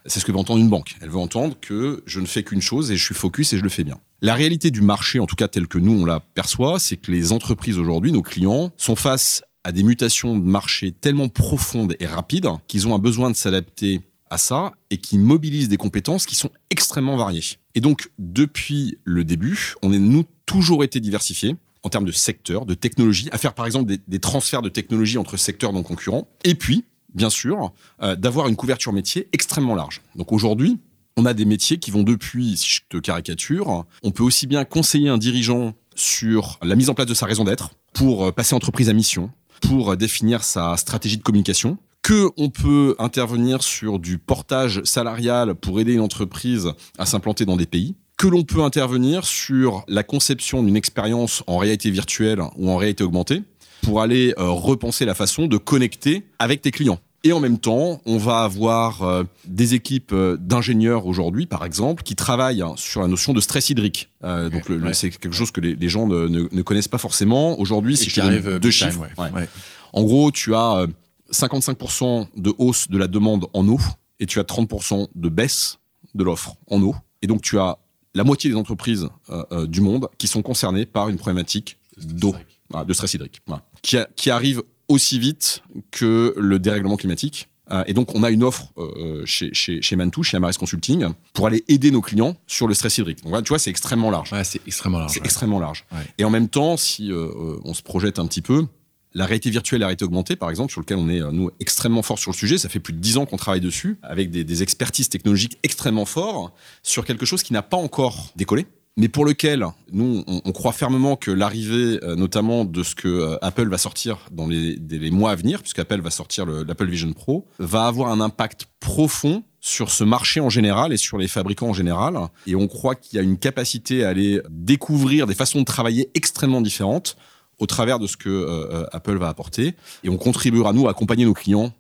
C'est ce que veut entendre une banque. Elle veut entendre que je ne fais qu'une chose et je suis focus et je le fais bien. La réalité du marché, en tout cas tel que nous on la perçoit, c'est que les entreprises aujourd'hui, nos clients, sont face à des mutations de marché tellement profondes et rapides qu'ils ont un besoin de s'adapter à ça et qui mobilisent des compétences qui sont extrêmement variées. Et donc, depuis le début, on est, nous, toujours été diversifiés en termes de secteur, de technologie, à faire par exemple des, transferts de technologie entre secteurs non concurrents. Et puis, bien sûr, euh, d'avoir une couverture métier extrêmement large. Donc aujourd'hui, on a des métiers qui vont depuis, si je te caricature, on peut aussi bien conseiller un dirigeant sur la mise en place de sa raison d'être, pour euh, passer entreprise à mission, pour définir sa stratégie de communication, que on peut intervenir sur du portage salarial pour aider une entreprise à s'implanter dans des pays, que l'on peut intervenir sur la conception d'une expérience en réalité virtuelle ou en réalité augmentée pour aller euh, repenser la façon de connecter avec tes clients. Et en même temps, on va avoir euh, des équipes euh, d'ingénieurs aujourd'hui, par exemple, qui travaillent hein, sur la notion de stress hydrique. Euh, donc, ouais. c'est quelque chose que les, les gens ne, ne- ne connaissent pas forcément. Aujourd'hui, si je arrive, deux time, chiffres, ouais. en gros, tu as euh, 55% de hausse de la demande en eau et tu as 30% de baisse de l'offre en eau. Et donc, tu as la moitié des entreprises euh, euh, du monde qui sont concernées par une problématique d'eau, voilà, de stress hydrique, qui, a- qui arrive aussi vite que le dérèglement climatique. Euh, et donc, on a une offre euh, chez, chez, chez Mantou, chez Amaris Consulting, pour aller aider nos clients sur le stress hydrique. Donc, voilà, tu vois, c'est extrêmement large. Ouais, c'est extrêmement large. C'est ouais. extrêmement large. Ouais. Et en même temps, si euh, euh, on se projette un petit peu, la réalité virtuelle et la réalité augmentée, par exemple, sur lequel on est, nous, extrêmement fort sur le sujet, ça fait plus de dix ans qu'on travaille dessus, avec des, des expertises technologiques extrêmement forts, sur quelque chose qui n'a pas encore décollé, mais pour lequel, nous, on, croit fermement que l'arrivée, euh, notamment de ce que euh, Apple va sortir dans les, mois à venir, puisque Apple va sortir le- l'Apple Vision Pro, va avoir un impact profond sur ce marché en général et sur les fabricants en général. Et on croit qu'il y a une capacité à aller découvrir des façons de travailler extrêmement différentes au travers de ce que euh, Apple va apporter. Et on contribuera, nous, à accompagner nos clients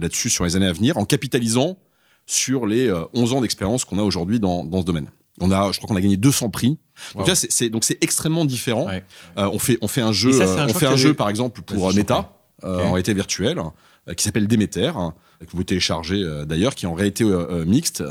là-dessus sur les années à venir en capitalisant sur les euh, 11 ans d'expérience qu'on a aujourd'hui dans ce domaine. On a, je crois qu'on a gagné 200 prix. Donc c'est- donc c'est extrêmement différent. Ouais. Euh, on fait on fait un jeu, ça, un euh, on fait un jeu par exemple pour Meta euh, Ok. en réalité virtuelle qui s'appelle Demeter euh, que vous téléchargez euh, d'ailleurs qui est en réalité mixte.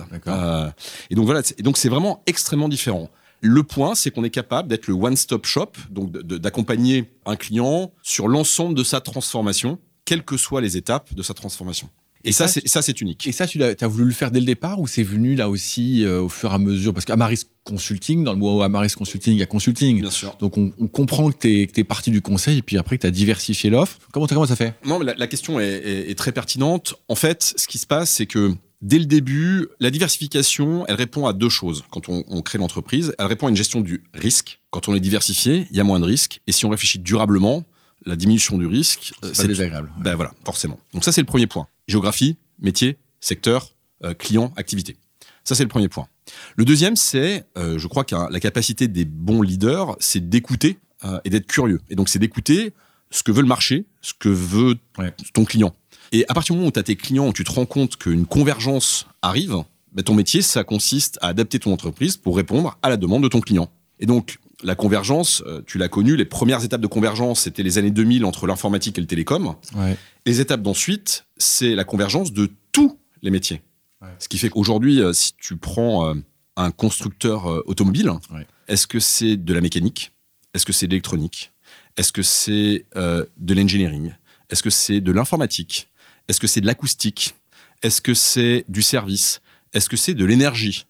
Et donc voilà, c'est- et donc c'est vraiment extrêmement différent. Le point, c'est qu'on est capable d'être le one-stop shop, donc d'accompagner un client sur l'ensemble de sa transformation, quelles que soient les étapes de sa transformation. Et, Et ça, ça, c'est ça, c'est unique. Et ça, tu as voulu le faire dès le départ ou c'est venu là aussi euh, au fur et à mesure? Parce qu'Amaris Consulting, dans le mot Amaris Consulting, il y a consulting. Bien sûr. Donc on, on comprend que tu es, parti du conseil et puis après que tu as diversifié l'offre. Comment, comment ça fait? Non, mais la, la question est, est- est très pertinente. En fait, ce qui se passe, c'est que dès le début, la diversification, elle répond à deux choses. Quand on, on crée l'entreprise, elle répond à une gestion du risque. Quand on est diversifié, il y a moins de risques. Et si on réfléchit durablement, la diminution du risque, euh, C'est pas désagréable. Ben voilà, forcément. Donc ça, c'est le premier point. Géographie, métier, secteur, euh, client, activité. Ça, c'est le premier point. Le deuxième, c'est, euh, je crois que la capacité des bons leaders, c'est d'écouter euh, et d'être curieux. Et donc, c'est d'écouter ce que veut le marché, ce que veut Ouais. ton client. Et à partir du moment où tu as tes clients, où tu te rends compte qu'une convergence arrive, ben, ton métier, ça consiste à adapter ton entreprise pour répondre à la demande de ton client. Et donc, la convergence, euh, tu l'as connu, les premières étapes de convergence, c'était les années 2000 entre l'informatique et le télécom. Ouais. Les étapes d'ensuite, c'est la convergence de tous les métiers. Ouais. Ce qui fait qu'aujourd'hui, euh, si tu prends euh, un constructeur automobile, Ouais. est-ce que c'est de la mécanique? Est-ce que c'est de l'électronique? Est-ce que c'est euh, de l'engineering? Est-ce que c'est de l'informatique? Est-ce que c'est de l'acoustique? Est-ce que c'est du service? Est-ce que c'est de l'énergie?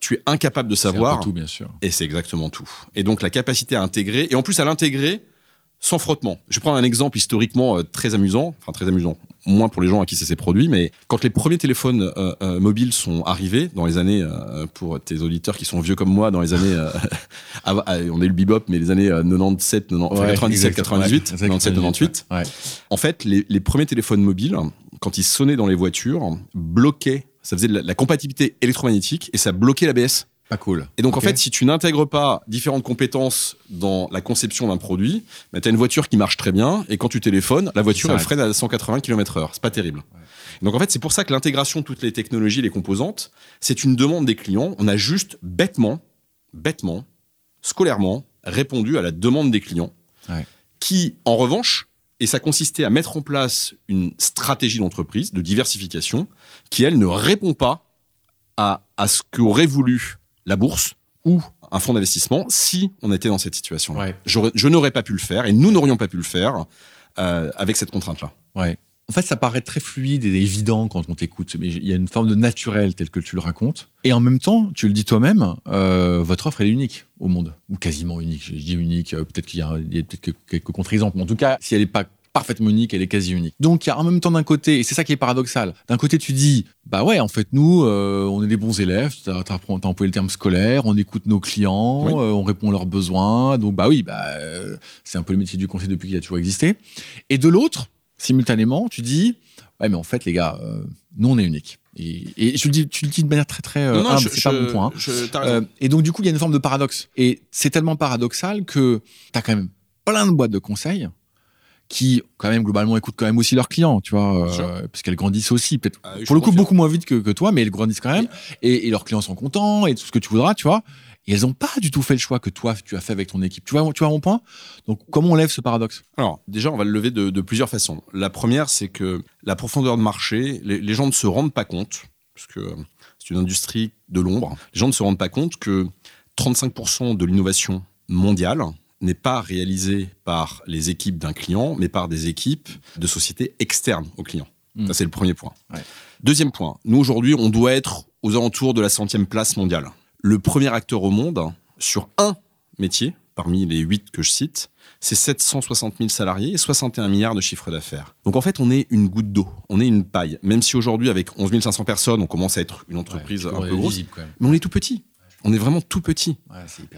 Tu es incapable de C'est savoir. peu tout, bien sûr. Et c'est exactement tout. Et donc la capacité à intégrer, et en plus à l'intégrer sans frottement. Je vais prendre un exemple historiquement euh, très amusant, enfin très amusant, moins pour les gens à qui ça s'est produit, mais quand les premiers téléphones euh, euh, mobiles sont arrivés dans les années, euh, pour tes auditeurs qui sont vieux comme moi, dans les années, ah, on est le bebop, mais les années euh, 97, 90, enfin, Ouais, 97, exactement. 98, Ouais, 97, 98, Ouais. en fait, les, les premiers téléphones mobiles, quand ils sonnaient dans les voitures, bloquaient ça faisait de la, la compatibilité électromagnétique et ça bloquait l'ABS. Pas cool. Et donc, en fait, si tu n'intègres pas différentes compétences dans la conception d'un produit, bah, tu as une voiture qui marche très bien, et quand tu téléphones, la voiture, elle freine à 180 km/h. C'est pas terrible. Donc, en fait, c'est pour ça que l'intégration de toutes les technologies, les composantes, c'est une demande des clients. On a juste bêtement, bêtement, scolairement, répondu à la demande des clients, Ouais. qui, en revanche, et ça consistait à mettre en place une stratégie d'entreprise, de diversification, qui, elle, ne répond pas à, à ce qu'aurait voulu la bourse ou un fonds d'investissement si on était dans cette situation. Ouais. J'aurais- Je n'aurais pas pu le faire et nous n'aurions pas pu le faire euh, avec cette contrainte-là. Ouais. En fait, ça paraît très fluide et évident quand on t'écoute, mais il y a une forme de naturel tel que tu le racontes. Et en même temps, tu le dis toi-même, euh, votre offre elle est unique au monde, ou quasiment unique. Je, dis unique, euh, peut-être qu'il y a, a peut-être que- quelques contre-exemples, mais en tout cas, si elle n'est pas parfaitement unique, elle est quasi unique. Donc, il y a en même temps d'un côté, et c'est ça qui est paradoxal. D'un côté, tu dis, bah ouais, en fait, nous, euh, on est des bons élèves. T'as as, employé le terme scolaire, on écoute nos clients, Oui. euh, on répond à leurs besoins. Donc, bah oui, bah euh, c'est un peu le métier du conseil depuis qu'il a toujours existé. Et de l'autre, simultanément, tu dis, ouais, mais en fait, les gars, euh, nous, on est unique. Et, et je le dis, tu le dis de manière très, très euh, humble, c'est pas mon point. hein. je- t'as. Euh, et donc, du coup, il y a une forme de paradoxe. Et c'est tellement paradoxal que tu as quand même plein de boîtes de conseils qui, quand même, globalement, écoutent quand même aussi leurs clients, tu vois, euh, parce qu'elles grandissent aussi, peut-être Ah, pour le coup beaucoup moins vite que, que toi, mais elles grandissent quand même. Et, et leurs clients sont contents et tout ce que tu voudras, tu vois. Et elles n'ont pas du tout fait le choix que toi, tu as fait avec ton équipe. Tu vois, tu vois mon point? Donc, comment on lève ce paradoxe? Alors, déjà, on va le lever de, de plusieurs façons. La première, c'est que la profondeur de marché, les, les gens ne se rendent pas compte, parce que euh, c'est une industrie de l'ombre, les gens ne se rendent pas compte que 35% de l'innovation mondiale n'est pas réalisée par les équipes d'un client, mais par des équipes de sociétés externes au client. Mm. Ça, c'est le premier point. Ouais. Deuxième point, nous, aujourd'hui, on doit être aux alentours de la centième place mondiale. Le premier acteur au monde sur un métier, parmi les huit que je cite, c'est 760 000 salariés et 61 milliards de chiffre d'affaires. Donc en fait, on est une goutte d'eau, on est une paille. Même si aujourd'hui, avec 11 500 personnes, on commence à être une entreprise un peu grosse, mais on est tout petit. On est vraiment tout petit.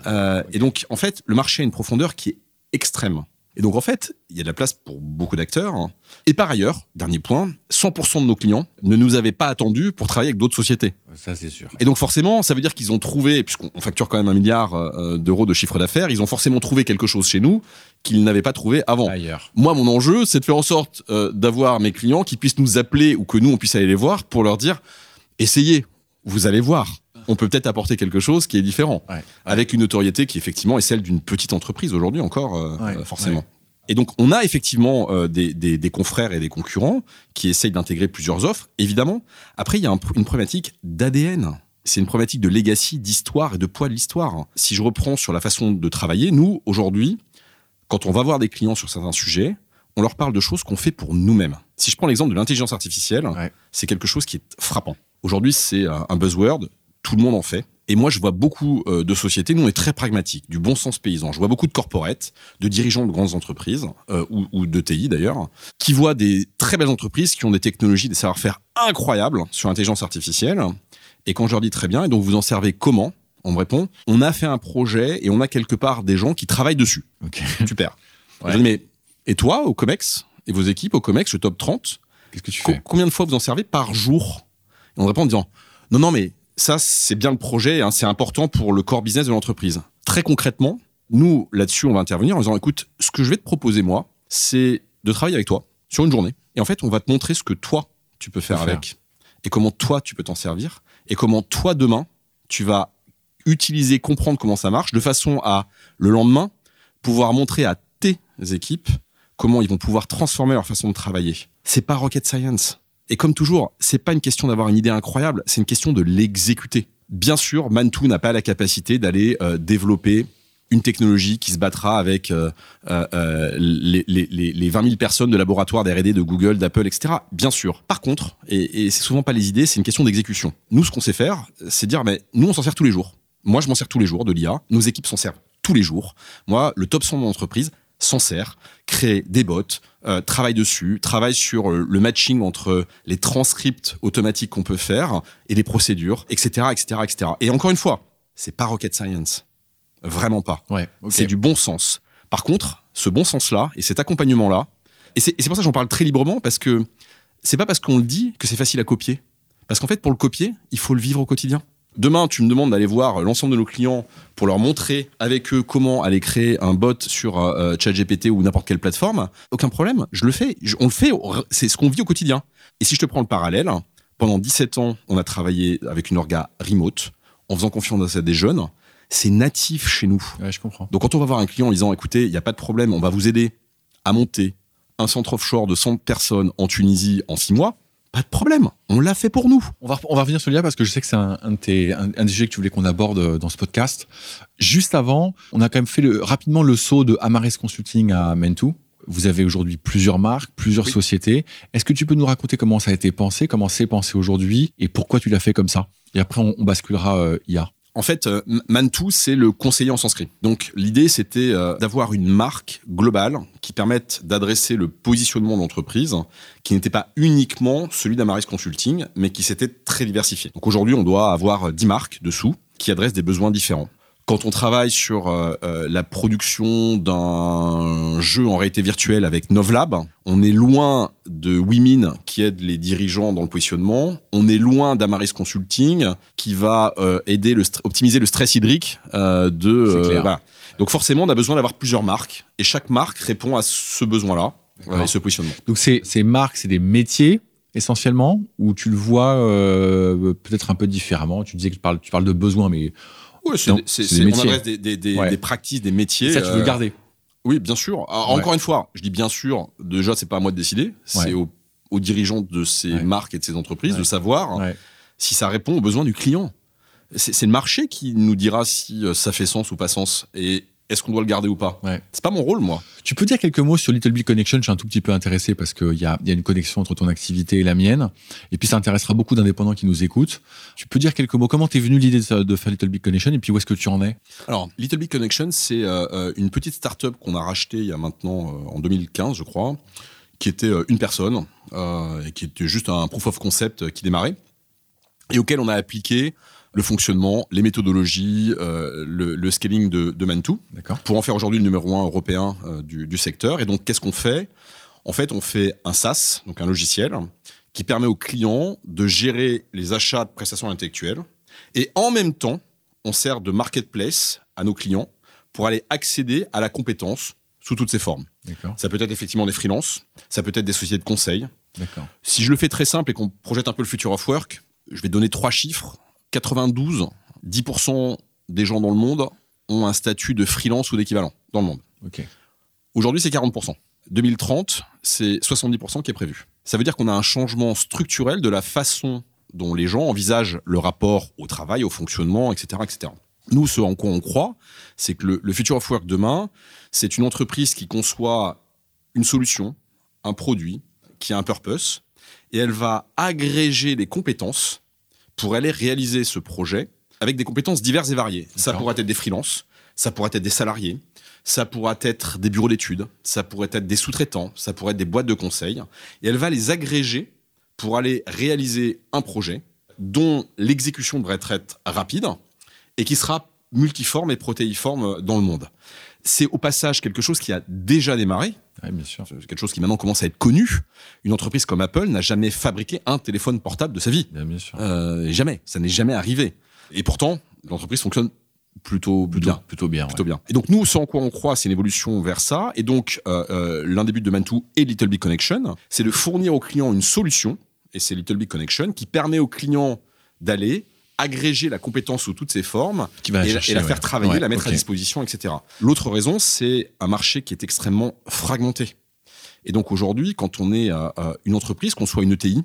Euh, et donc, en fait, le marché a une profondeur qui est extrême. Et donc, en fait, il y a de la place pour beaucoup d'acteurs. hein. Et par ailleurs, dernier point, 100% de nos clients ne nous avaient pas attendus pour travailler avec d'autres sociétés. Ça, c'est sûr. Et donc, forcément, ça veut dire qu'ils ont trouvé, puisqu'on on facture quand même un milliard euh, d'euros de chiffre d'affaires, ils ont forcément trouvé quelque chose chez nous qu'ils n'avaient pas trouvé avant. Ailleurs. Moi, mon enjeu, c'est de faire en sorte euh, d'avoir mes clients qui puissent nous appeler ou que nous, on puisse aller les voir pour leur dire essayez, vous allez voir. On peut peut-être apporter quelque chose qui est différent, Ouais. avec une notoriété qui, effectivement, est celle d'une petite entreprise aujourd'hui encore, euh, Ouais. euh, forcément. Et donc, on a effectivement euh, des, des- des confrères et des concurrents qui essayent d'intégrer plusieurs offres, évidemment. Après, il y a un- une problématique d'ADN. C'est une problématique de legacy, d'histoire et de poids de l'histoire. Si je reprends sur la façon de travailler, nous, aujourd'hui, quand on va voir des clients sur certains sujets, on leur parle de choses qu'on fait pour nous-mêmes. Si je prends l'exemple de l'intelligence artificielle, Ouais. c'est quelque chose qui est frappant. Aujourd'hui, c'est un buzzword, tout le monde en fait. Et moi, je vois beaucoup euh, de sociétés, nous on est très pragmatiques, du bon sens paysan. Je vois beaucoup de corporates, de dirigeants de grandes entreprises, euh, ou, ou de TI d'ailleurs, qui voient des très belles entreprises qui ont des technologies, des savoir-faire incroyables sur l'intelligence artificielle. Et quand je leur dis très bien, et donc vous en servez comment? On me répond, on a fait un projet et on a quelque part des gens qui travaillent dessus. Ok. Super. Ouais. Je dis, mais et toi, au COMEX, et vos équipes au COMEX, le top 30, Qu'est-ce que tu co- fais? combien de fois vous en servez par jour? Et on me répond en disant, non, non, mais ça, c'est bien le projet, hein, c'est important pour le core business de l'entreprise. Très concrètement, nous, là-dessus, on va intervenir en disant, écoute, ce que je vais te proposer, moi, c'est de travailler avec toi sur une journée. Et en fait, on va te montrer ce que toi, tu peux faire Peux faire. avec, et comment toi, tu peux t'en servir, et comment toi, demain, tu vas utiliser, comprendre comment ça marche, de façon à, le lendemain, pouvoir montrer à tes équipes comment ils vont pouvoir transformer leur façon de travailler. C'est pas rocket science. Et comme toujours, c'est pas une question d'avoir une idée incroyable, c'est une question de l'exécuter. Bien sûr, Mantou n'a pas la capacité d'aller euh, développer une technologie qui se battra avec euh, euh, les, les, les, les 20 000 personnes de laboratoire d'R&D de Google, d'Apple, etc. Bien sûr. Par contre, et, et c'est souvent pas les idées, c'est une question d'exécution. Nous, ce qu'on sait faire, c'est dire, mais nous, on s'en sert tous les jours. Moi, je m'en sers tous les jours de l'IA. Nos équipes s'en servent tous les jours. Moi, le top 100 de mon entreprise s'en sert, crée des bots, euh, travaille dessus, travaille sur euh, le matching entre les transcripts automatiques qu'on peut faire et les procédures, etc., etc., etc. Et encore une fois, c'est pas rocket science, vraiment pas. Ouais. C'est du bon sens. Par contre, ce bon sens-là et cet accompagnement-là, et c'est pour ça que j'en parle très librement parce que c'est pas parce qu'on le dit que c'est facile à copier. Parce qu'en fait, pour le copier, il faut le vivre au quotidien. Demain, tu me demandes d'aller voir l'ensemble de nos clients pour leur montrer avec eux comment aller créer un bot sur euh, ChatGPT ou n'importe quelle plateforme. Aucun problème, je le fais. on le fait, c'est ce qu'on vit au quotidien. Et si je te prends le parallèle, pendant 17 ans, on a travaillé avec une orga remote en faisant confiance à des jeunes. C'est natif chez nous. Ouais, je comprends. Donc quand on va voir un client en disant écoutez, il n'y a pas de problème, on va vous aider à monter un centre offshore de 100 personnes en Tunisie en 6 mois, pas de problème, on l'a fait pour nous. On va, on va revenir sur l'IA parce que je sais que c'est un, un, des sujets que tu voulais qu'on aborde euh, dans ce podcast. Juste avant, on a quand même fait le, rapidement le saut de Amaris Consulting à Mentou. Vous avez aujourd'hui plusieurs marques, plusieurs sociétés. Est-ce que tu peux nous raconter comment ça a été pensé, comment c'est pensé aujourd'hui et pourquoi tu l'as fait comme ça? Et après, on, basculera euh, IA. En fait, euh, Mantou, c'est le conseiller en sanskrit. Donc, l'idée, c'était euh, d'avoir une marque globale qui permette d'adresser le positionnement d'entreprise qui n'était pas uniquement celui d'Amaris Consulting, mais qui s'était très diversifié. Donc, aujourd'hui, on doit avoir 10 marques dessous qui adressent des besoins différents quand on travaille sur euh, euh, la production d'un jeu en réalité virtuelle avec Novlab, on est loin de Wimin qui aide les dirigeants dans le positionnement. On est loin d'Amaris Consulting qui va euh, aider le optimiser le stress hydrique de. Donc forcément, on a besoin d'avoir plusieurs marques et chaque marque répond à ce besoin-là et ce positionnement. Donc ces, ces marques, c'est des métiers essentiellement ou tu le vois peut-être un peu différemment? Tu disais que tu parles, tu parles de besoins, mais oui, c'est, on adresse des, des, des, pratiques, des métiers. Ça, tu veux le euh, garder Oui, bien sûr. encore une fois, je dis bien sûr, déjà, c'est pas à moi de décider. C'est aux, dirigeants de ces marques et de ces entreprises de savoir si ça répond aux besoins du client. C'est, le marché qui nous dira si euh, ça fait sens ou pas sens. Et est-ce qu'on doit le garder ou pas ouais. C'est pas mon rôle, moi. Tu peux dire quelques mots sur Little Big Connection Je suis un tout petit peu intéressé parce qu'il y a, y a une connexion entre ton activité et la mienne. Et puis ça intéressera beaucoup d'indépendants qui nous écoutent. Tu peux dire quelques mots Comment t'es venu l'idée de, faire Little Big Connection et puis où est-ce que tu en es? Alors, Little Big Connection, c'est euh, euh, une petite start-up qu'on a rachetée il y a maintenant, euh, en 2015, je crois, qui était une personne et qui était juste un proof of concept qui démarrait et auquel on a appliqué le fonctionnement, les méthodologies, euh, le, scaling de, de Mantou, pour en faire aujourd'hui le numéro un européen euh, du, secteur. Et donc, qu'est-ce qu'on fait? En fait, on fait un SaaS, donc un logiciel, qui permet aux clients de gérer les achats de prestations intellectuelles. Et en même temps, on sert de marketplace à nos clients pour aller accéder à la compétence sous toutes ses formes. Ça peut être effectivement des freelances, ça peut être des sociétés de conseil. Si je le fais très simple et qu'on projette un peu le future of work, je vais donner trois chiffres 92, 10% des gens dans le monde ont un statut de freelance ou d'équivalent dans le monde. Aujourd'hui, c'est 40%. 2030, c'est 70% qui est prévu. Ça veut dire qu'on a un changement structurel de la façon dont les gens envisagent le rapport au travail, au fonctionnement, etc. etc. Nous, ce en quoi on croit, c'est que le, le Future of Work demain, c'est une entreprise qui conçoit une solution, un produit, qui a un purpose, et elle va agréger les compétences pour aller réaliser ce projet avec des compétences diverses et variées. Ça pourrait être des freelances, ça pourrait être des salariés, ça pourrait être des bureaux d'études, ça pourrait être des sous-traitants, ça pourrait être des boîtes de conseil. Et elle va les agréger pour aller réaliser un projet dont l'exécution devrait être rapide et qui sera multiforme et protéiforme dans le monde. C'est au passage quelque chose qui a déjà démarré. bien sûr. C'est quelque chose qui maintenant commence à être connu. Une entreprise comme Apple n'a jamais fabriqué un téléphone portable de sa vie. Bien, sûr. Euh, jamais. Ça n'est jamais arrivé. Et pourtant, l'entreprise fonctionne plutôt, bien. Plutôt bien. Plutôt bien. Et donc, nous, ce en quoi on croit, c'est une évolution vers ça. Et donc, euh, euh, l'un des buts de Mantou et Little Big Connection, c'est de fournir aux clients une solution, et c'est Little Big Connection, qui permet aux clients d'aller agréger la compétence sous toutes ses formes et, la, faire travailler, la mettre à disposition, etc. L'autre raison, c'est un marché qui est extrêmement fragmenté. Et donc aujourd'hui, quand on est une entreprise, qu'on soit une ETI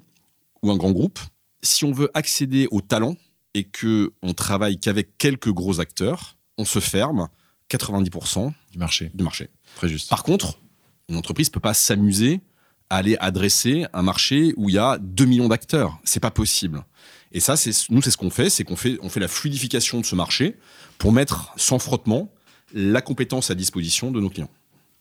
ou un grand groupe, si on veut accéder au talent et que on travaille qu'avec quelques gros acteurs, on se ferme 90% du marché. Du marché. Très juste. Par contre, une entreprise peut pas s'amuser à aller adresser un marché où il y a 2 millions d'acteurs. C'est pas possible. Et ça, c'est nous, c'est ce qu'on fait, c'est qu'on fait, on fait la fluidification de ce marché pour mettre sans frottement la compétence à disposition de nos clients.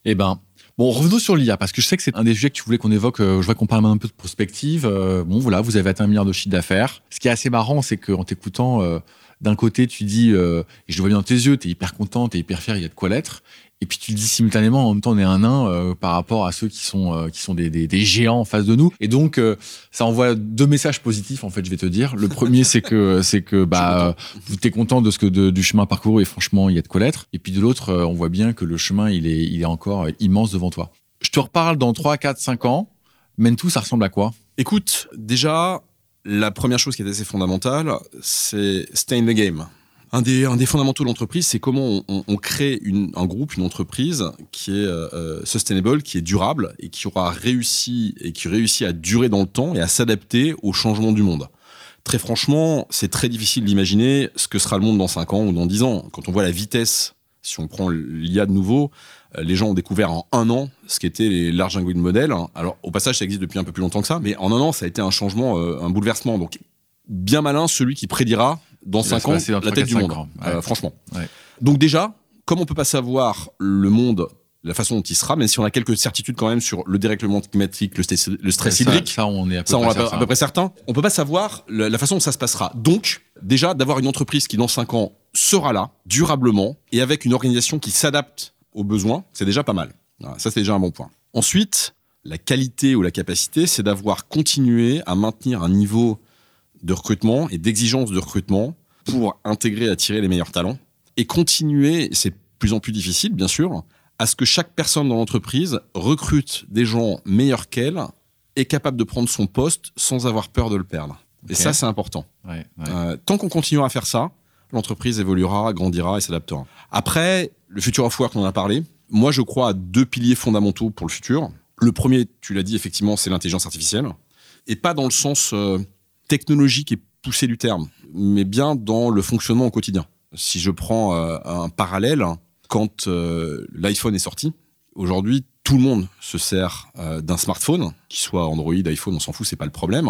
Eh ben, bon, revenons sur l'IA, parce que je sais que c'est un des sujets que tu voulais qu'on évoque. Euh, je vois qu'on parle un peu de prospective. Euh, bon, voilà, vous avez atteint un milliard de chiffre d'affaires. Ce qui est assez marrant, c'est qu'en t'écoutant, euh, d'un côté, tu dis, je le vois bien dans tes yeux, tu es hyper content, tu es hyper fier, il y a de quoi l'être. Et puis tu le dis simultanément, en même temps, on est un nain euh, par rapport à ceux qui sont euh, qui sont des, des, des, géants en face de nous. Et donc, euh, ça envoie deux messages positifs, en fait, je vais te dire. Le premier, c'est que c'est que bah, tu es content de ce que de, du chemin parcouru et franchement, il y a de quoi l'être. Et puis de l'autre, on voit bien que le chemin, il est il est encore immense devant toi. Je te reparle dans 3, 4, 5 ans. tout ça ressemble à quoi? Écoute, déjà, la première chose qui est assez fondamentale, c'est stay in the game. Un des, un des fondamentaux de l'entreprise, c'est comment on, on crée une, un groupe, une entreprise qui est euh, sustainable, qui est durable et qui aura réussi et qui réussit à durer dans le temps et à s'adapter aux changements du monde. Très franchement, c'est très difficile d'imaginer ce que sera le monde dans 5 ans ou dans 10 ans. Quand on voit la vitesse, si on prend l'IA de nouveau, euh, les gens ont découvert en un an ce qu'était les large language models. Alors, au passage, ça existe depuis un peu plus longtemps que ça, mais en un an, ça a été un changement, euh, un bouleversement. Donc, bien malin celui qui prédira dans 5 ans la tête du monde. Euh, franchement. Ouais. Donc déjà, comme on peut pas savoir le monde, la façon dont il sera, même si on a quelques certitudes quand même sur le dérèglement climatique, le, stress, le stress ça, hydrique, ça on est à peu, ça, on près, peu, certain. à peu près certain, on peut pas savoir la, la façon dont ça se passera. Donc, déjà, d'avoir une entreprise qui dans 5 ans sera là, durablement, et avec une organisation qui s'adapte aux besoins, c'est déjà pas mal. Voilà, ça, c'est déjà un bon point. Ensuite, la qualité ou la capacité, c'est d'avoir continué à maintenir un niveau de recrutement et d'exigence de recrutement pour intégrer et attirer les meilleurs talents et continuer, c'est de plus en plus difficile bien sûr, à ce que chaque personne dans l'entreprise recrute des gens meilleurs qu'elle et capable de prendre son poste sans avoir peur de le perdre. Et ça, c'est important. Ouais, ouais. Euh, tant qu'on continuera à faire ça, l'entreprise évoluera, grandira et s'adaptera. Après, le future of work, on en a parlé. Moi, je crois à deux piliers fondamentaux pour le futur. Le premier, tu l'as dit effectivement, c'est l'intelligence artificielle. Et pas dans le sens euh, technologique et poussé du terme, mais bien dans le fonctionnement au quotidien. Si je prends euh, un parallèle, quand euh, l'iPhone est sorti, aujourd'hui, tout le monde se sert euh, d'un smartphone, qu'il soit Android, iPhone, on s'en fout, c'est pas le problème.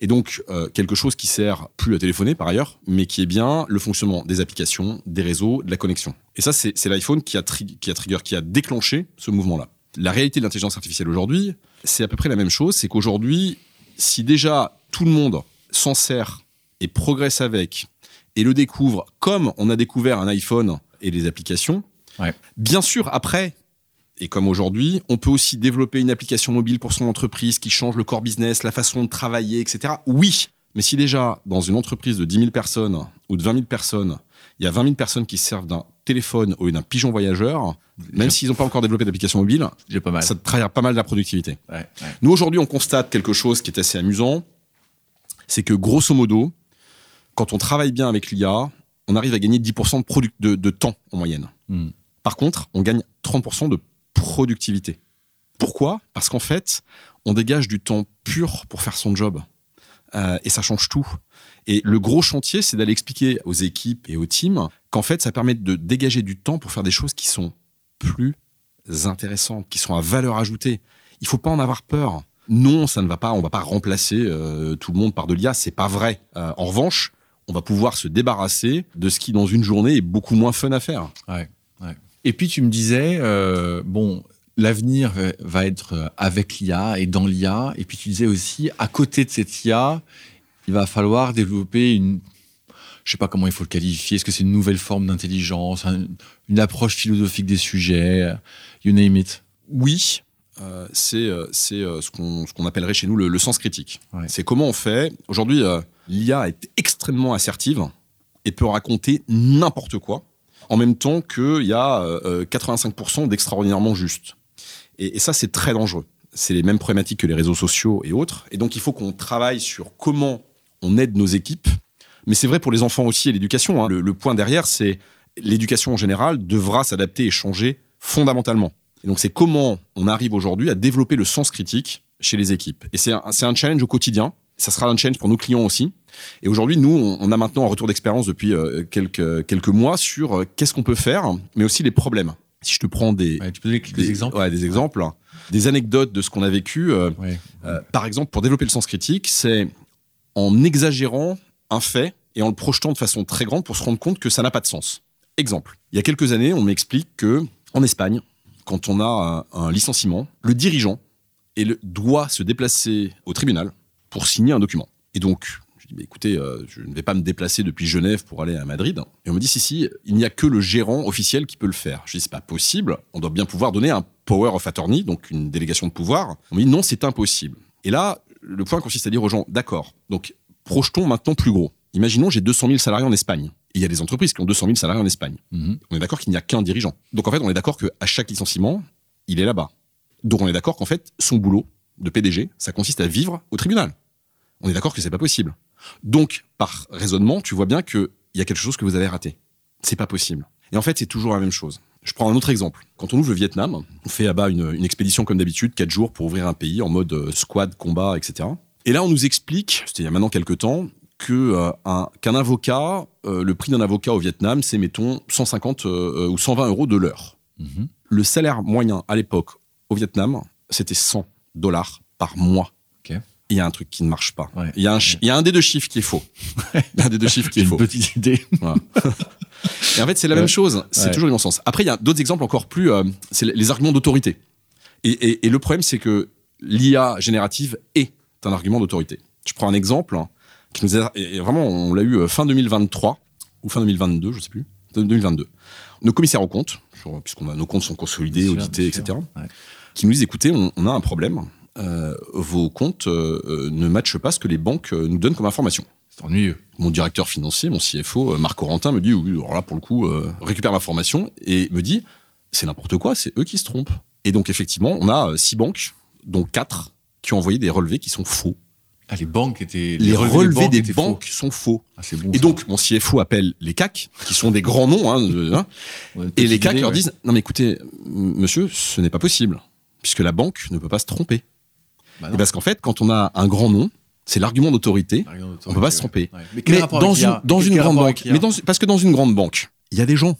Et donc, quelque chose qui sert plus à téléphoner par ailleurs, mais qui est bien le fonctionnement des applications, des réseaux, de la connexion. Et ça, c'est l'iPhone qui qui qui a déclenché ce mouvement-là. La réalité de l'intelligence artificielle aujourd'hui, c'est à peu près la même chose. C'est qu'aujourd'hui, si déjà tout le monde s'en sert et progresse avec et le découvre comme on a découvert un iPhone et les applications, Ouais. bien sûr, après, et comme aujourd'hui, on peut aussi développer une application mobile pour son entreprise qui change le core business, la façon de travailler, etc. Oui, mais si déjà, dans une entreprise de 10 000 personnes ou de 20 000 personnes, il y a 20 000 personnes qui se servent d'un téléphone ou d'un pigeon voyageur, même s'ils n'ont pas encore développé d'application mobile, J'ai pas mal. ça travaille pas mal la productivité. Ouais, ouais. Nous, aujourd'hui, on constate quelque chose qui est assez amusant. C'est que, grosso modo, quand on travaille bien avec l'IA, on arrive à gagner 10% de, de, de temps en moyenne. Hmm. Par contre, on gagne 30% de productivité. Pourquoi? Parce qu'en fait, on dégage du temps pur pour faire son job. Euh, et ça change tout. Et le gros chantier, c'est d'aller expliquer aux équipes et aux teams qu'en fait, ça permet de dégager du temps pour faire des choses qui sont plus intéressantes, qui sont à valeur ajoutée. Il faut pas en avoir peur. Non, ça ne va pas. On va pas remplacer euh, tout le monde par de l'IA. C'est pas vrai. Euh, en revanche, on va pouvoir se débarrasser de ce qui, dans une journée, est beaucoup moins fun à faire. Ouais, ouais. Et puis tu me disais, euh, bon, l'avenir va- être avec l'IA et dans l'IA. Et puis tu disais aussi, à côté de cette IA, il va falloir développer une, je sais pas comment il faut le qualifier. Est-ce que c'est une nouvelle forme d'intelligence, un- une approche philosophique des sujets, you name it. Oui, euh, c'est euh, euh, ce qu'on ce appellerait chez nous le, le sens critique. Ouais. C'est comment on fait. Aujourd'hui, euh, l'IA est extrêmement assertive et peut raconter n'importe quoi, en même temps qu'il y a euh, euh, 85% d'extraordinairement juste. Et, et ça, c'est très dangereux. C'est les mêmes problématiques que les réseaux sociaux et autres. Et donc, il faut qu'on travaille sur comment on aide nos équipes. Mais c'est vrai pour les enfants aussi et l'éducation. hein. Le, le point derrière, c'est l'éducation en général devra s'adapter et changer fondamentalement. Et donc, c'est comment on arrive aujourd'hui à développer le sens critique chez les équipes. Et c'est un, c'est un challenge au quotidien. Ça sera un challenge pour nos clients aussi. Et aujourd'hui, nous, on, on a maintenant un retour d'expérience depuis euh, quelques, quelques mois sur euh, qu'est-ce qu'on peut faire, mais aussi les problèmes. Si je te prends des, Ouais, tu peux donner des, exemples ouais, des exemples, des anecdotes de ce qu'on a vécu. euh, par exemple, pour développer le sens critique, c'est en exagérant un fait et en le projetant de façon très grande pour se rendre compte que ça n'a pas de sens. Exemple. Il y a quelques années, on m'explique que en Espagne, quand on a un, licenciement, le dirigeant doit se déplacer au tribunal pour signer un document. Et donc, lui dis, mais écoutez, euh, je ne vais pas me déplacer depuis Genève pour aller à Madrid. Et on me dit, si, si, il n'y a que le gérant officiel qui peut le faire. Je dis, c'est pas possible. On doit bien pouvoir donner un power of attorney, donc une délégation de pouvoir. On me dit, non, c'est impossible. Et là, le point consiste à dire aux gens, d'accord, donc projetons maintenant plus gros. Imaginons, j'ai 200 000 salariés en Espagne. Il y a des entreprises qui ont 200 000 salariés en Espagne. Mhm. On est d'accord qu'il n'y a qu'un dirigeant. Donc en fait, on est d'accord qu'à chaque licenciement, il est là-bas. Donc on est d'accord qu'en fait, son boulot de PDG, ça consiste à vivre au tribunal. On est d'accord que c'est pas possible. Donc, par raisonnement, tu vois bien qu'il y a quelque chose que vous avez raté. C'est pas possible. Et en fait, c'est toujours la même chose. Je prends un autre exemple. Quand on ouvre le Vietnam, on fait là-bas une, une expédition comme d'habitude, quatre jours pour ouvrir un pays en mode euh, squad, combat, etc. Et là, on nous explique, c'était il y a maintenant quelques temps, que euh, un- qu'un avocat, euh, le prix d'un avocat au Vietnam, c'est mettons 150 euh, ou 120 euros de l'heure. Mhm. Le salaire moyen à l'époque au Vietnam, c'était 100 dollars par mois. Il y a un truc qui ne marche pas. Ouais. Il y, a un Ouais. il y a un des deux chiffres qui est faux. Il y a un des deux chiffres qui est une faux. petite idée. Et en fait, c'est la même chose. C'est toujours le bon sens. Après, il y a d'autres exemples encore plus. euh, c'est les- arguments d'autorité. Et, et- et le problème, c'est que l'IA générative est un argument d'autorité. Je prends un exemple hein, qui nous a, et vraiment, on l'a eu euh, fin 2023 ou fin 2022, je sais plus, 2022. Nos commissaires aux comptes, puisqu'on a nos comptes sont consolidés, sûr, audités, etc.. Ouais. qui nous disent écoutez, on, on a un problème. Euh, vos comptes euh, ne matchent pas ce que les banques euh, nous donnent comme information C'est ennuyeux. mon directeur financier, mon CFO, Marc Corentin, me dit, oui, alors là, pour le coup, récupère l'information et me dit, c'est n'importe quoi, c'est eux qui se trompent. Et donc, effectivement, on a six banques, dont quatre, qui ont envoyé des relevés qui sont faux. Ah, les banques étaient. Les, relevés des banques sont faux. Ah, bon. Et ça. donc, mon CFO appelle les CAC, qui sont des grands noms, hein, de- hein, et les CAC idée, leur ouais. disent, non mais écoutez, monsieur, ce n'est pas possible, puisque la banque ne peut pas se tromper. Bah Et parce qu'en fait, quand on a un grand nom, c'est l'argument d'autorité, on peut pas se tromper. Ouais. Mais, dans une, dans grande banque. Mais dans, parce que dans une grande banque, il y a des gens,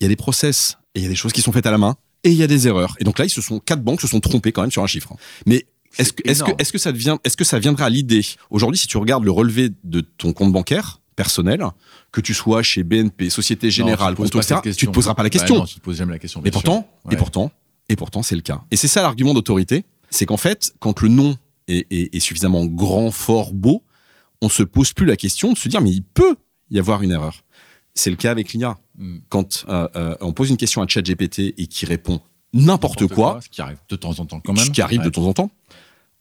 il y a des process, et il y a des choses qui sont faites à la main, et il y a des erreurs. Et donc là, ils se sont quatre banques se sont trompées quand même sur un chiffre. Mais est-ce que, C'est est-ce que, énorme. est-ce que ça devient, est-ce que ça viendra à l'idée aujourd'hui si tu regardes le relevé de ton compte bancaire personnel, que tu sois chez BNP, Société Générale, Non, tu te etc., tu te poseras pas la question. non, tu te poses jamais la question. Et pourtant, et pourtant, et pourtant, c'est le cas. Et c'est ça l'argument d'autorité, c'est qu'en fait, quand le nom est, est- est suffisamment grand, fort, beau, on se pose plus la question de se dire mais il peut y avoir une erreur. C'est le cas avec l'IA. Mm. Quand euh, euh, on pose une question à ChatGPT et qui répond n'importe quoi, Ce qui arrive de temps en temps quand même. ce qui arrive de temps en temps,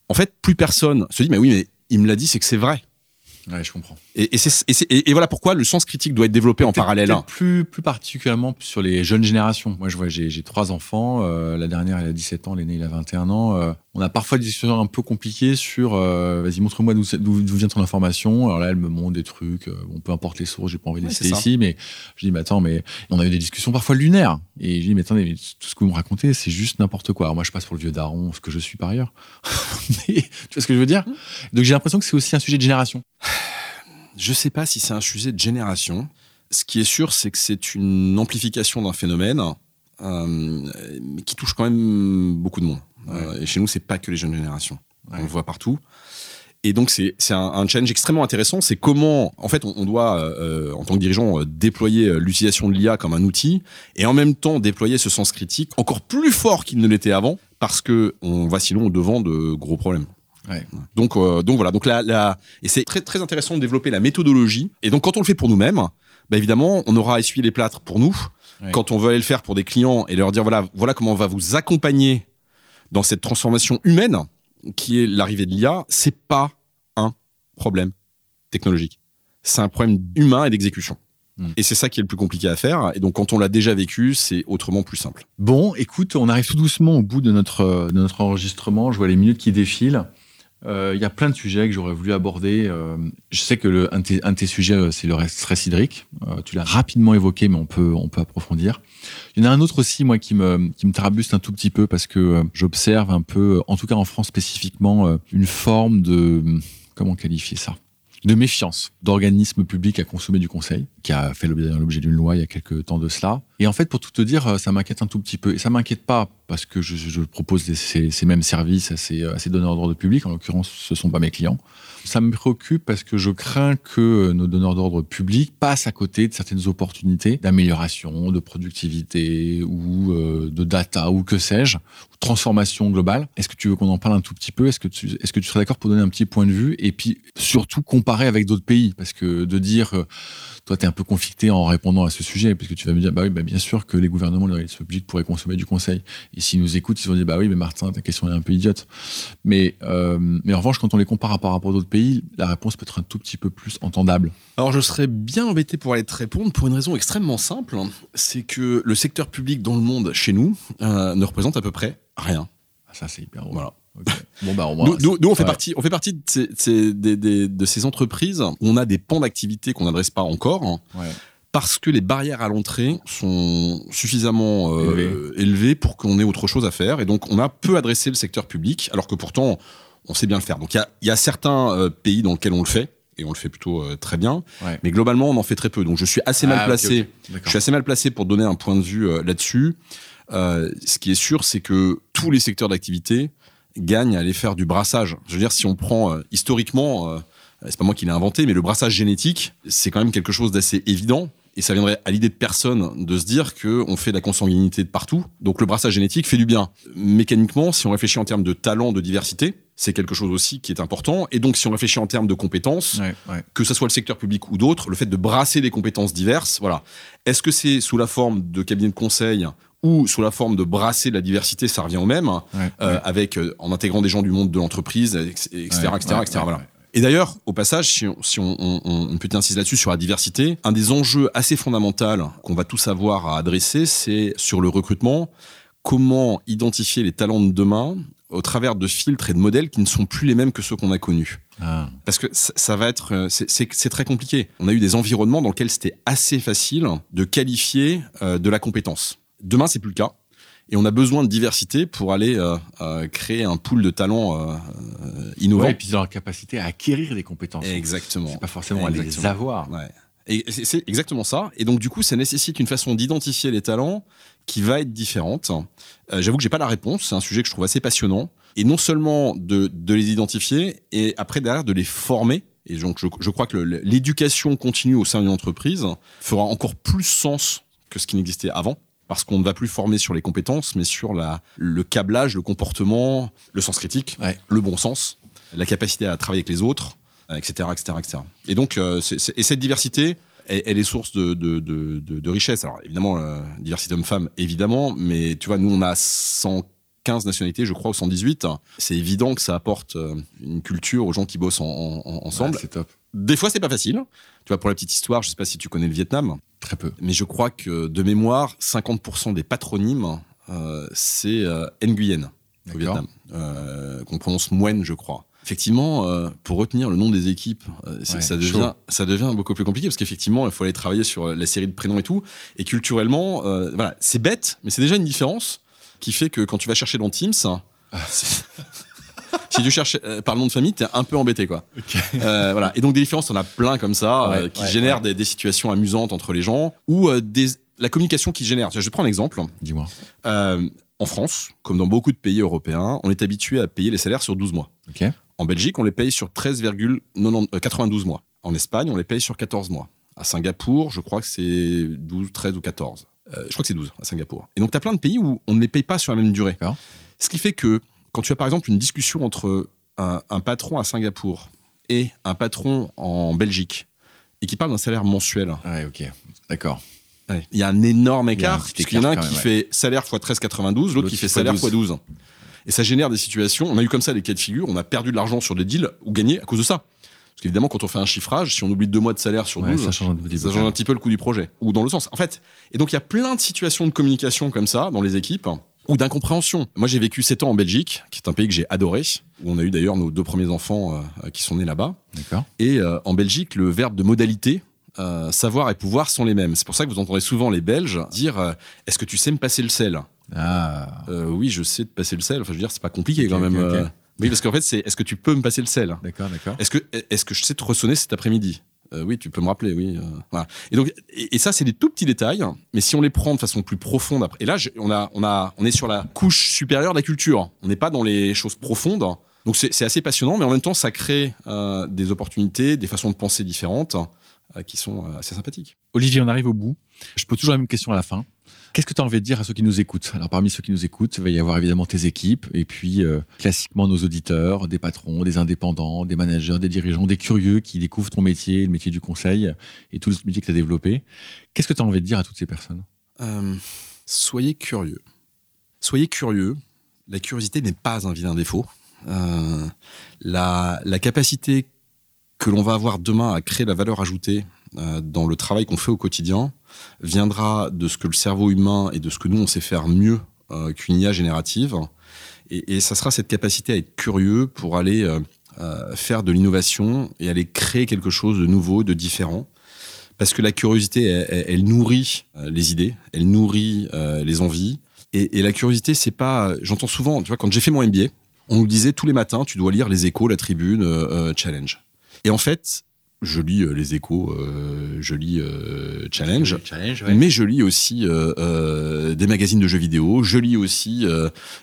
en fait, plus personne se dit mais oui, mais il me l'a dit, c'est que c'est vrai. Ouais, je comprends. Et, et, et voilà pourquoi le sens critique doit être développé en parallèle. peut-être Plus, plus particulièrement sur les jeunes générations. Moi, je vois, j'ai trois enfants. euh, la dernière, elle a 17 ans, l'aîné, il a 21 ans. euh, on a parfois des discussions un peu compliquées sur euh, vas-y, montre-moi d'où vient ton information. Alors là, elle me montre des trucs. bon, peu importe les sources, j'ai pas envie de les citer ici, mais je dis, mais attends, mais on a eu des discussions parfois lunaires. Et je dis, mais attendez, mais tout ce que vous me racontez, c'est juste n'importe quoi. Alors moi, je passe pour le vieux daron, ce que je suis par ailleurs. Mais tu vois ce que je veux dire? Donc j'ai l'impression que c'est aussi un sujet de génération. Je sais pas si c'est un sujet de génération. Ce qui est sûr, c'est que c'est une amplification d'un phénomène euh, mais qui touche quand même beaucoup de monde. Euh, et chez nous, c'est pas que les jeunes générations. Ouais. On le voit partout. Et donc, c'est un, un challenge extrêmement intéressant. C'est comment, en fait, on, on doit, euh, en tant que dirigeant, déployer l'utilisation de l'IA comme un outil et en même temps déployer ce sens critique encore plus fort qu'il ne l'était avant parce que on va sinon au devant de gros problèmes. Ouais. Donc, euh, donc voilà. Donc là, et c'est très très intéressant de développer la méthodologie. Et donc, quand on le fait pour nous-mêmes, bah évidemment, on aura essuyé les plâtres pour nous. Ouais. Quand on veut aller le faire pour des clients et leur dire voilà, voilà comment on va vous accompagner dans cette transformation humaine qui est l'arrivée de l'IA, c'est pas un problème technologique. C'est un problème humain et d'exécution. Mm. Et c'est ça qui est le plus compliqué à faire. Et donc, quand on l'a déjà vécu, c'est autrement plus simple. Bon, écoute, on arrive tout doucement au bout de notre, de notre enregistrement. Je vois les minutes qui défilent. Euh, Il y a plein de sujets que j'aurais voulu aborder. Euh, je sais que le, un, de tes, sujets, euh, c'est le stress hydrique. Tu l'as rapidement évoqué, mais on peut, on peut approfondir. Il y en a un autre aussi, moi, qui me, qui me trabuste un tout petit peu parce que j'observe un peu, en tout cas en France spécifiquement, une forme de... Comment qualifier ça? De méfiance d'organismes publics à consommer du conseil, qui a fait l'objet d'une loi il y a quelques temps de cela. Et en fait, pour tout te dire, ça m'inquiète un tout petit peu. Et ça m'inquiète pas parce que je, propose ces, mêmes services à ces, donneurs d'ordre public. En l'occurrence, ce sont pas mes clients. Ça me préoccupe parce que je crains que nos donneurs d'ordre publics passent à côté de certaines opportunités d'amélioration, de productivité ou euh, de data ou que sais-je, transformation globale. Est-ce que tu veux qu'on en parle un tout petit peu? Est-ce que tu, est-ce que tu serais d'accord pour donner un petit point de vue? Et puis surtout comparer avec d'autres pays Parce que de dire euh, toi, tu es un peu conflicté en répondant à ce sujet, puisque tu vas me dire, bah oui, bah bien sûr que les gouvernements, les publics pourraient consommer du conseil. Et s'ils nous écoutent, ils vont dire, bah oui, mais Martin, ta question est un peu idiote. Mais, euh, mais en revanche, quand on les compare par rapport à d'autres pays, la réponse peut être un tout petit peu plus entendable. Alors, je serais bien embêté pour aller te répondre pour une raison extrêmement simple. C'est que le secteur public dans le monde, chez nous, euh, ne représente à peu près rien. Ah, ça, c'est hyper Voilà. Bon, bah, nous, nous, on, fait partie, on fait partie de ces, de ces entreprises où on a des pans d'activité qu'on n'adresse pas encore. Hein, parce que les barrières à l'entrée sont suffisamment euh, élevées pour qu'on ait autre chose à faire. Et donc, on a peu adressé le secteur public, alors que pourtant, on sait bien le faire. Donc, il y a, certains euh, pays dans lesquels on le fait, et on le fait plutôt euh, très bien. Mais globalement, on en fait très peu. Donc, je suis assez mal ah, placé. Je suis assez mal placé pour donner un point de vue là-dessus. ce qui est sûr, c'est que tous les secteurs d'activité gagne à aller faire du brassage. Je veux dire, si on prend euh, historiquement, euh, c'est pas moi qui l'ai inventé, mais le brassage génétique, c'est quand même quelque chose d'assez évident. Et ça viendrait à l'idée de personne de se dire qu'on fait de la consanguinité de partout. Donc le brassage génétique fait du bien. Mécaniquement, si on réfléchit en termes de talent, de diversité, c'est quelque chose aussi qui est important. Et donc si on réfléchit en termes de compétences, que ce soit le secteur public ou d'autres, le fait de brasser des compétences diverses, voilà. Est-ce que c'est sous la forme de cabinet de conseil ou sous la forme de brasser de la diversité, ça revient au même, euh, avec euh, en intégrant des gens du monde de l'entreprise, etc., etc., etc. Voilà. Et d'ailleurs, au passage, si on, si on, là-dessus sur la diversité, un des enjeux assez fondamentaux qu'on va tous avoir à adresser, c'est sur le recrutement, comment identifier les talents de demain au travers de filtres et de modèles qui ne sont plus les mêmes que ceux qu'on a connus? Ah. Parce que ça, va être, euh, c'est très compliqué. On a eu des environnements dans lesquels c'était assez facile de qualifier de la compétence. Demain, c'est plus le cas. Et on a besoin de diversité pour aller euh, euh, créer un pool de talents euh, innovants. et puis leur capacité à acquérir des compétences. Exactement. C'est pas forcément à les avoir. Ouais. Et c'est exactement ça. Et donc, du coup, ça nécessite une façon d'identifier les talents qui va être différente. J'avoue que j'ai pas la réponse. C'est un sujet que je trouve assez passionnant. Et non seulement de, de les identifier, et après derrière de les former. Et donc, je, je crois que l'éducation continue au sein d'une entreprise fera encore plus sens que ce qui n'existait avant parce qu'on ne va plus former sur les compétences, mais sur la, le câblage, le comportement, le sens critique, le bon sens, la capacité à travailler avec les autres, etc., etc., etc. Et donc, euh, et cette diversité, elle, est source de, de, de, de, richesse. Alors évidemment, euh, diversité homme-femme, évidemment, mais tu vois, nous on a 115 nationalités, je crois, ou 118. C'est évident que ça apporte euh, une culture aux gens qui bossent ensemble. c'est top. Des fois, c'est pas facile. Tu vois, pour la petite histoire, je sais pas si tu connais le Vietnam. Très peu. Mais je crois que de mémoire, 50% des patronymes, euh, c'est euh, Nguyen au Vietnam, euh, qu'on prononce Nguyen, je crois. Effectivement, euh, pour retenir le nom des équipes, euh, ça, devient, ça devient beaucoup plus compliqué parce qu'effectivement, il faut aller travailler sur la série de prénoms et tout. Et culturellement, voilà, c'est bête, mais c'est déjà une différence qui fait que quand tu vas chercher dans Teams, ah. si tu cherches euh, par le nom de famille, t'es un peu embêté, quoi. Euh, voilà. Et donc des différences, on a plein comme ça, euh, qui génèrent des, situations amusantes entre les gens, ou des, la communication qui génère. Je prends un exemple. Dis-moi. en France, comme dans beaucoup de pays européens, on est habitué à payer les salaires sur 12 mois. En Belgique, on les paye sur 13,92 mois. En Espagne, on les paye sur 14 mois. À Singapour, je crois que c'est 12, 13 ou 14. je crois que c'est 12 à Singapour. Et donc, tu as plein de pays où on ne les paye pas sur la même durée. Ce qui fait que quand tu as par exemple une discussion entre un, patron à Singapour et un patron en Belgique et qui parle d'un salaire mensuel. Ouais, ok, d'accord. Il y a un énorme écart, puisqu'il y en a un qui fait salaire x 13,92, l'autre qui fait salaire x 12. Et ça génère des situations, on a eu comme ça des cas de figure, on a perdu de l'argent sur des deals ou gagné à cause de ça. Parce qu'évidemment, quand on fait un chiffrage, si on oublie deux mois de salaire sur 12, ça change, un petit peu le coût du projet. Ou dans le sens. En fait, et donc il y a plein de situations de communication comme ça dans les équipes ou d'incompréhension. Moi, j'ai vécu 7 ans en Belgique, qui est un pays que j'ai adoré, où on a eu d'ailleurs nos deux premiers enfants euh, qui sont nés là-bas. D'accord. Et euh, en Belgique, le verbe de modalité, euh, savoir et pouvoir sont les mêmes. C'est pour ça que vous entendrez souvent les Belges dire Est-ce que tu sais me passer le sel? Ah. oui, je sais te passer le sel. Enfin, je veux dire, c'est pas compliqué quand même. Oui, parce qu'en fait, c'est Est-ce que tu peux me passer le sel? D'accord, d'accord. Est-ce que, est-ce que je sais te ressonner cet après-midi? Euh, oui, tu peux me rappeler, oui. voilà. Et donc, et, ça, c'est des tout petits détails, mais si on les prend de façon plus profonde après, et là, on a, on a, on est sur la couche supérieure de la culture. On n'est pas dans les choses profondes. Donc c'est assez passionnant, mais en même temps, ça crée des opportunités, des façons de penser différentes qui sont assez sympathiques. Olivier, on arrive au bout. Je pose toujours la même question à la fin. Qu'est-ce que tu as envie de dire à ceux qui nous écoutent? Alors parmi ceux qui nous écoutent, il va y avoir évidemment tes équipes et puis euh, classiquement nos auditeurs, des patrons, des indépendants, des managers, des dirigeants, des curieux qui découvrent ton métier, le métier du conseil et tout le métier que tu as développé. Qu'est-ce que tu as envie de dire à toutes ces personnes? Euh, Soyez curieux. Soyez curieux. La curiosité n'est pas un vilain défaut. Euh, la, la capacité que l'on va avoir demain à créer la valeur ajoutée euh, dans le travail qu'on fait au quotidien viendra de ce que le cerveau humain et de ce que nous on sait faire mieux euh, qu'une IA générative. Et, ça sera cette capacité à être curieux pour aller euh, faire de l'innovation et aller créer quelque chose de nouveau, de différent. Parce que la curiosité, elle, nourrit les idées, elle nourrit les envies. Et, et la curiosité, c'est pas. J'entends souvent, tu vois, quand j'ai fait mon MBA, on nous disait tous les matins, tu dois lire les échos, la tribune, challenge. Et en fait, je lis euh, les échos, euh, je lis euh, Challenge, mais je lis aussi des magazines de jeux vidéo, je lis aussi,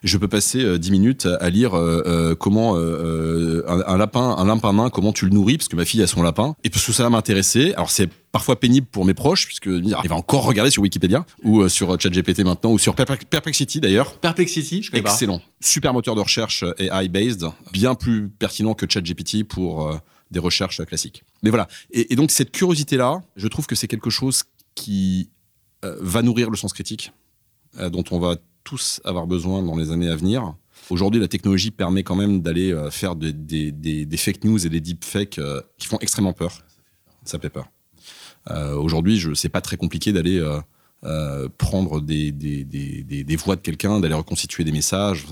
je peux passer 10 minutes à lire comment un, lapin, un lapin nain, comment tu le nourris, parce que ma fille a son lapin, et parce que ça va m'intéresser. Alors c'est parfois pénible pour mes proches, puisque il va encore regarder sur Wikipédia, ou sur ChatGPT maintenant, ou sur Perplexity d'ailleurs. Perplexity, je connais Excellent. Super moteur de recherche AI-based, bien plus pertinent que ChatGPT pour des recherches classiques. Mais voilà. Et, donc cette curiosité-là, je trouve que c'est quelque chose qui euh, va nourrir le sens critique, euh, dont on va tous avoir besoin dans les années à venir. Aujourd'hui, la technologie permet quand même d'aller euh, faire des, fake news et des deepfakes qui font extrêmement peur. Ça fait peur. Aujourd'hui, je c'est pas très compliqué d'aller prendre des, voix de quelqu'un, d'aller reconstituer des messages.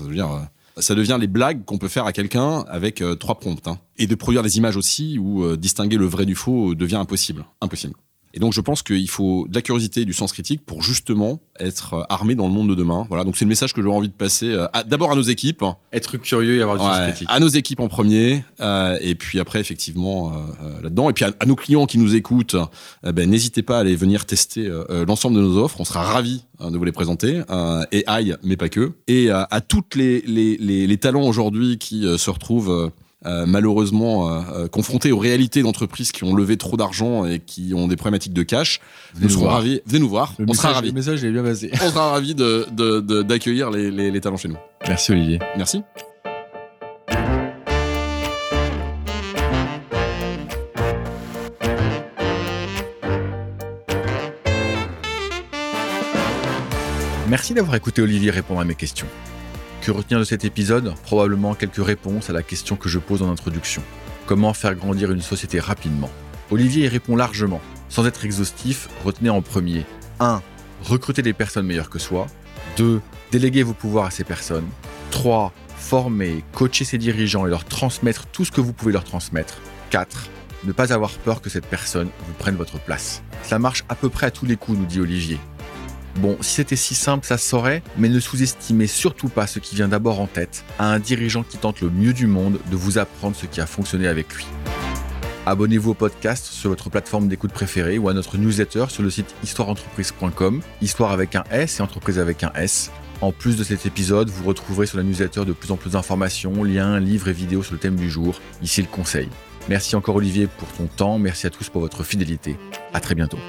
Ça devient les blagues qu'on peut faire à quelqu'un avec euh, trois prompts. Hein. Et de produire des images aussi où euh, distinguer le vrai du faux devient impossible. Impossible. Et donc je pense qu'il faut de la curiosité et du sens critique pour justement être euh, armé dans le monde de demain. Voilà, donc c'est le message que j'aurais envie de passer euh, d'abord à nos équipes. Être curieux et avoir du sens critique. À nos équipes en premier, euh, et puis après effectivement là-dedans. Et puis à, nos clients qui nous écoutent, ben, n'hésitez pas à aller venir tester l'ensemble de nos offres. On sera ravis hein, de vous les présenter. et aïe, mais pas que. Et à toutes les, les, les, les talents aujourd'hui qui se retrouvent euh, malheureusement euh, euh, confrontés aux réalités d'entreprises qui ont levé trop d'argent et qui ont des problématiques de cash, venez nous serons ravis. Venez nous voir. on sera ravis. Le message est bien passé. On sera ravis d'accueillir de, de, les, les talents chez nous. Merci Olivier. Merci. Merci d'avoir écouté Olivier répondre à mes questions. Que retenir de cet épisode Probablement quelques réponses à la question que je pose en introduction. Comment faire grandir une société rapidement? Olivier y répond largement. Sans être exhaustif, retenez en premier 1. Recruter des personnes meilleures que soi. 2. Déléguer vos pouvoirs à ces personnes. 3. Former, coacher ses dirigeants et leur transmettre tout ce que vous pouvez leur transmettre. 4. Ne pas avoir peur que cette personne vous prenne votre place. Ça marche à peu près à tous les coups, nous dit Olivier. Bon, si c'était si simple, ça saurait, mais ne sous-estimez surtout pas ce qui vient d'abord en tête à un dirigeant qui tente le mieux du monde de vous apprendre ce qui a fonctionné avec lui. Abonnez-vous au podcast sur votre plateforme d'écoute préférée ou à notre newsletter sur le site histoireentreprise.com, histoire avec un S et entreprise avec un S. En plus de cet épisode, vous retrouverez sur la newsletter de plus en plus d'informations, liens, livres et vidéos sur le thème du jour. Ici le conseil. Merci encore Olivier pour ton temps, merci à tous pour votre fidélité. À très bientôt.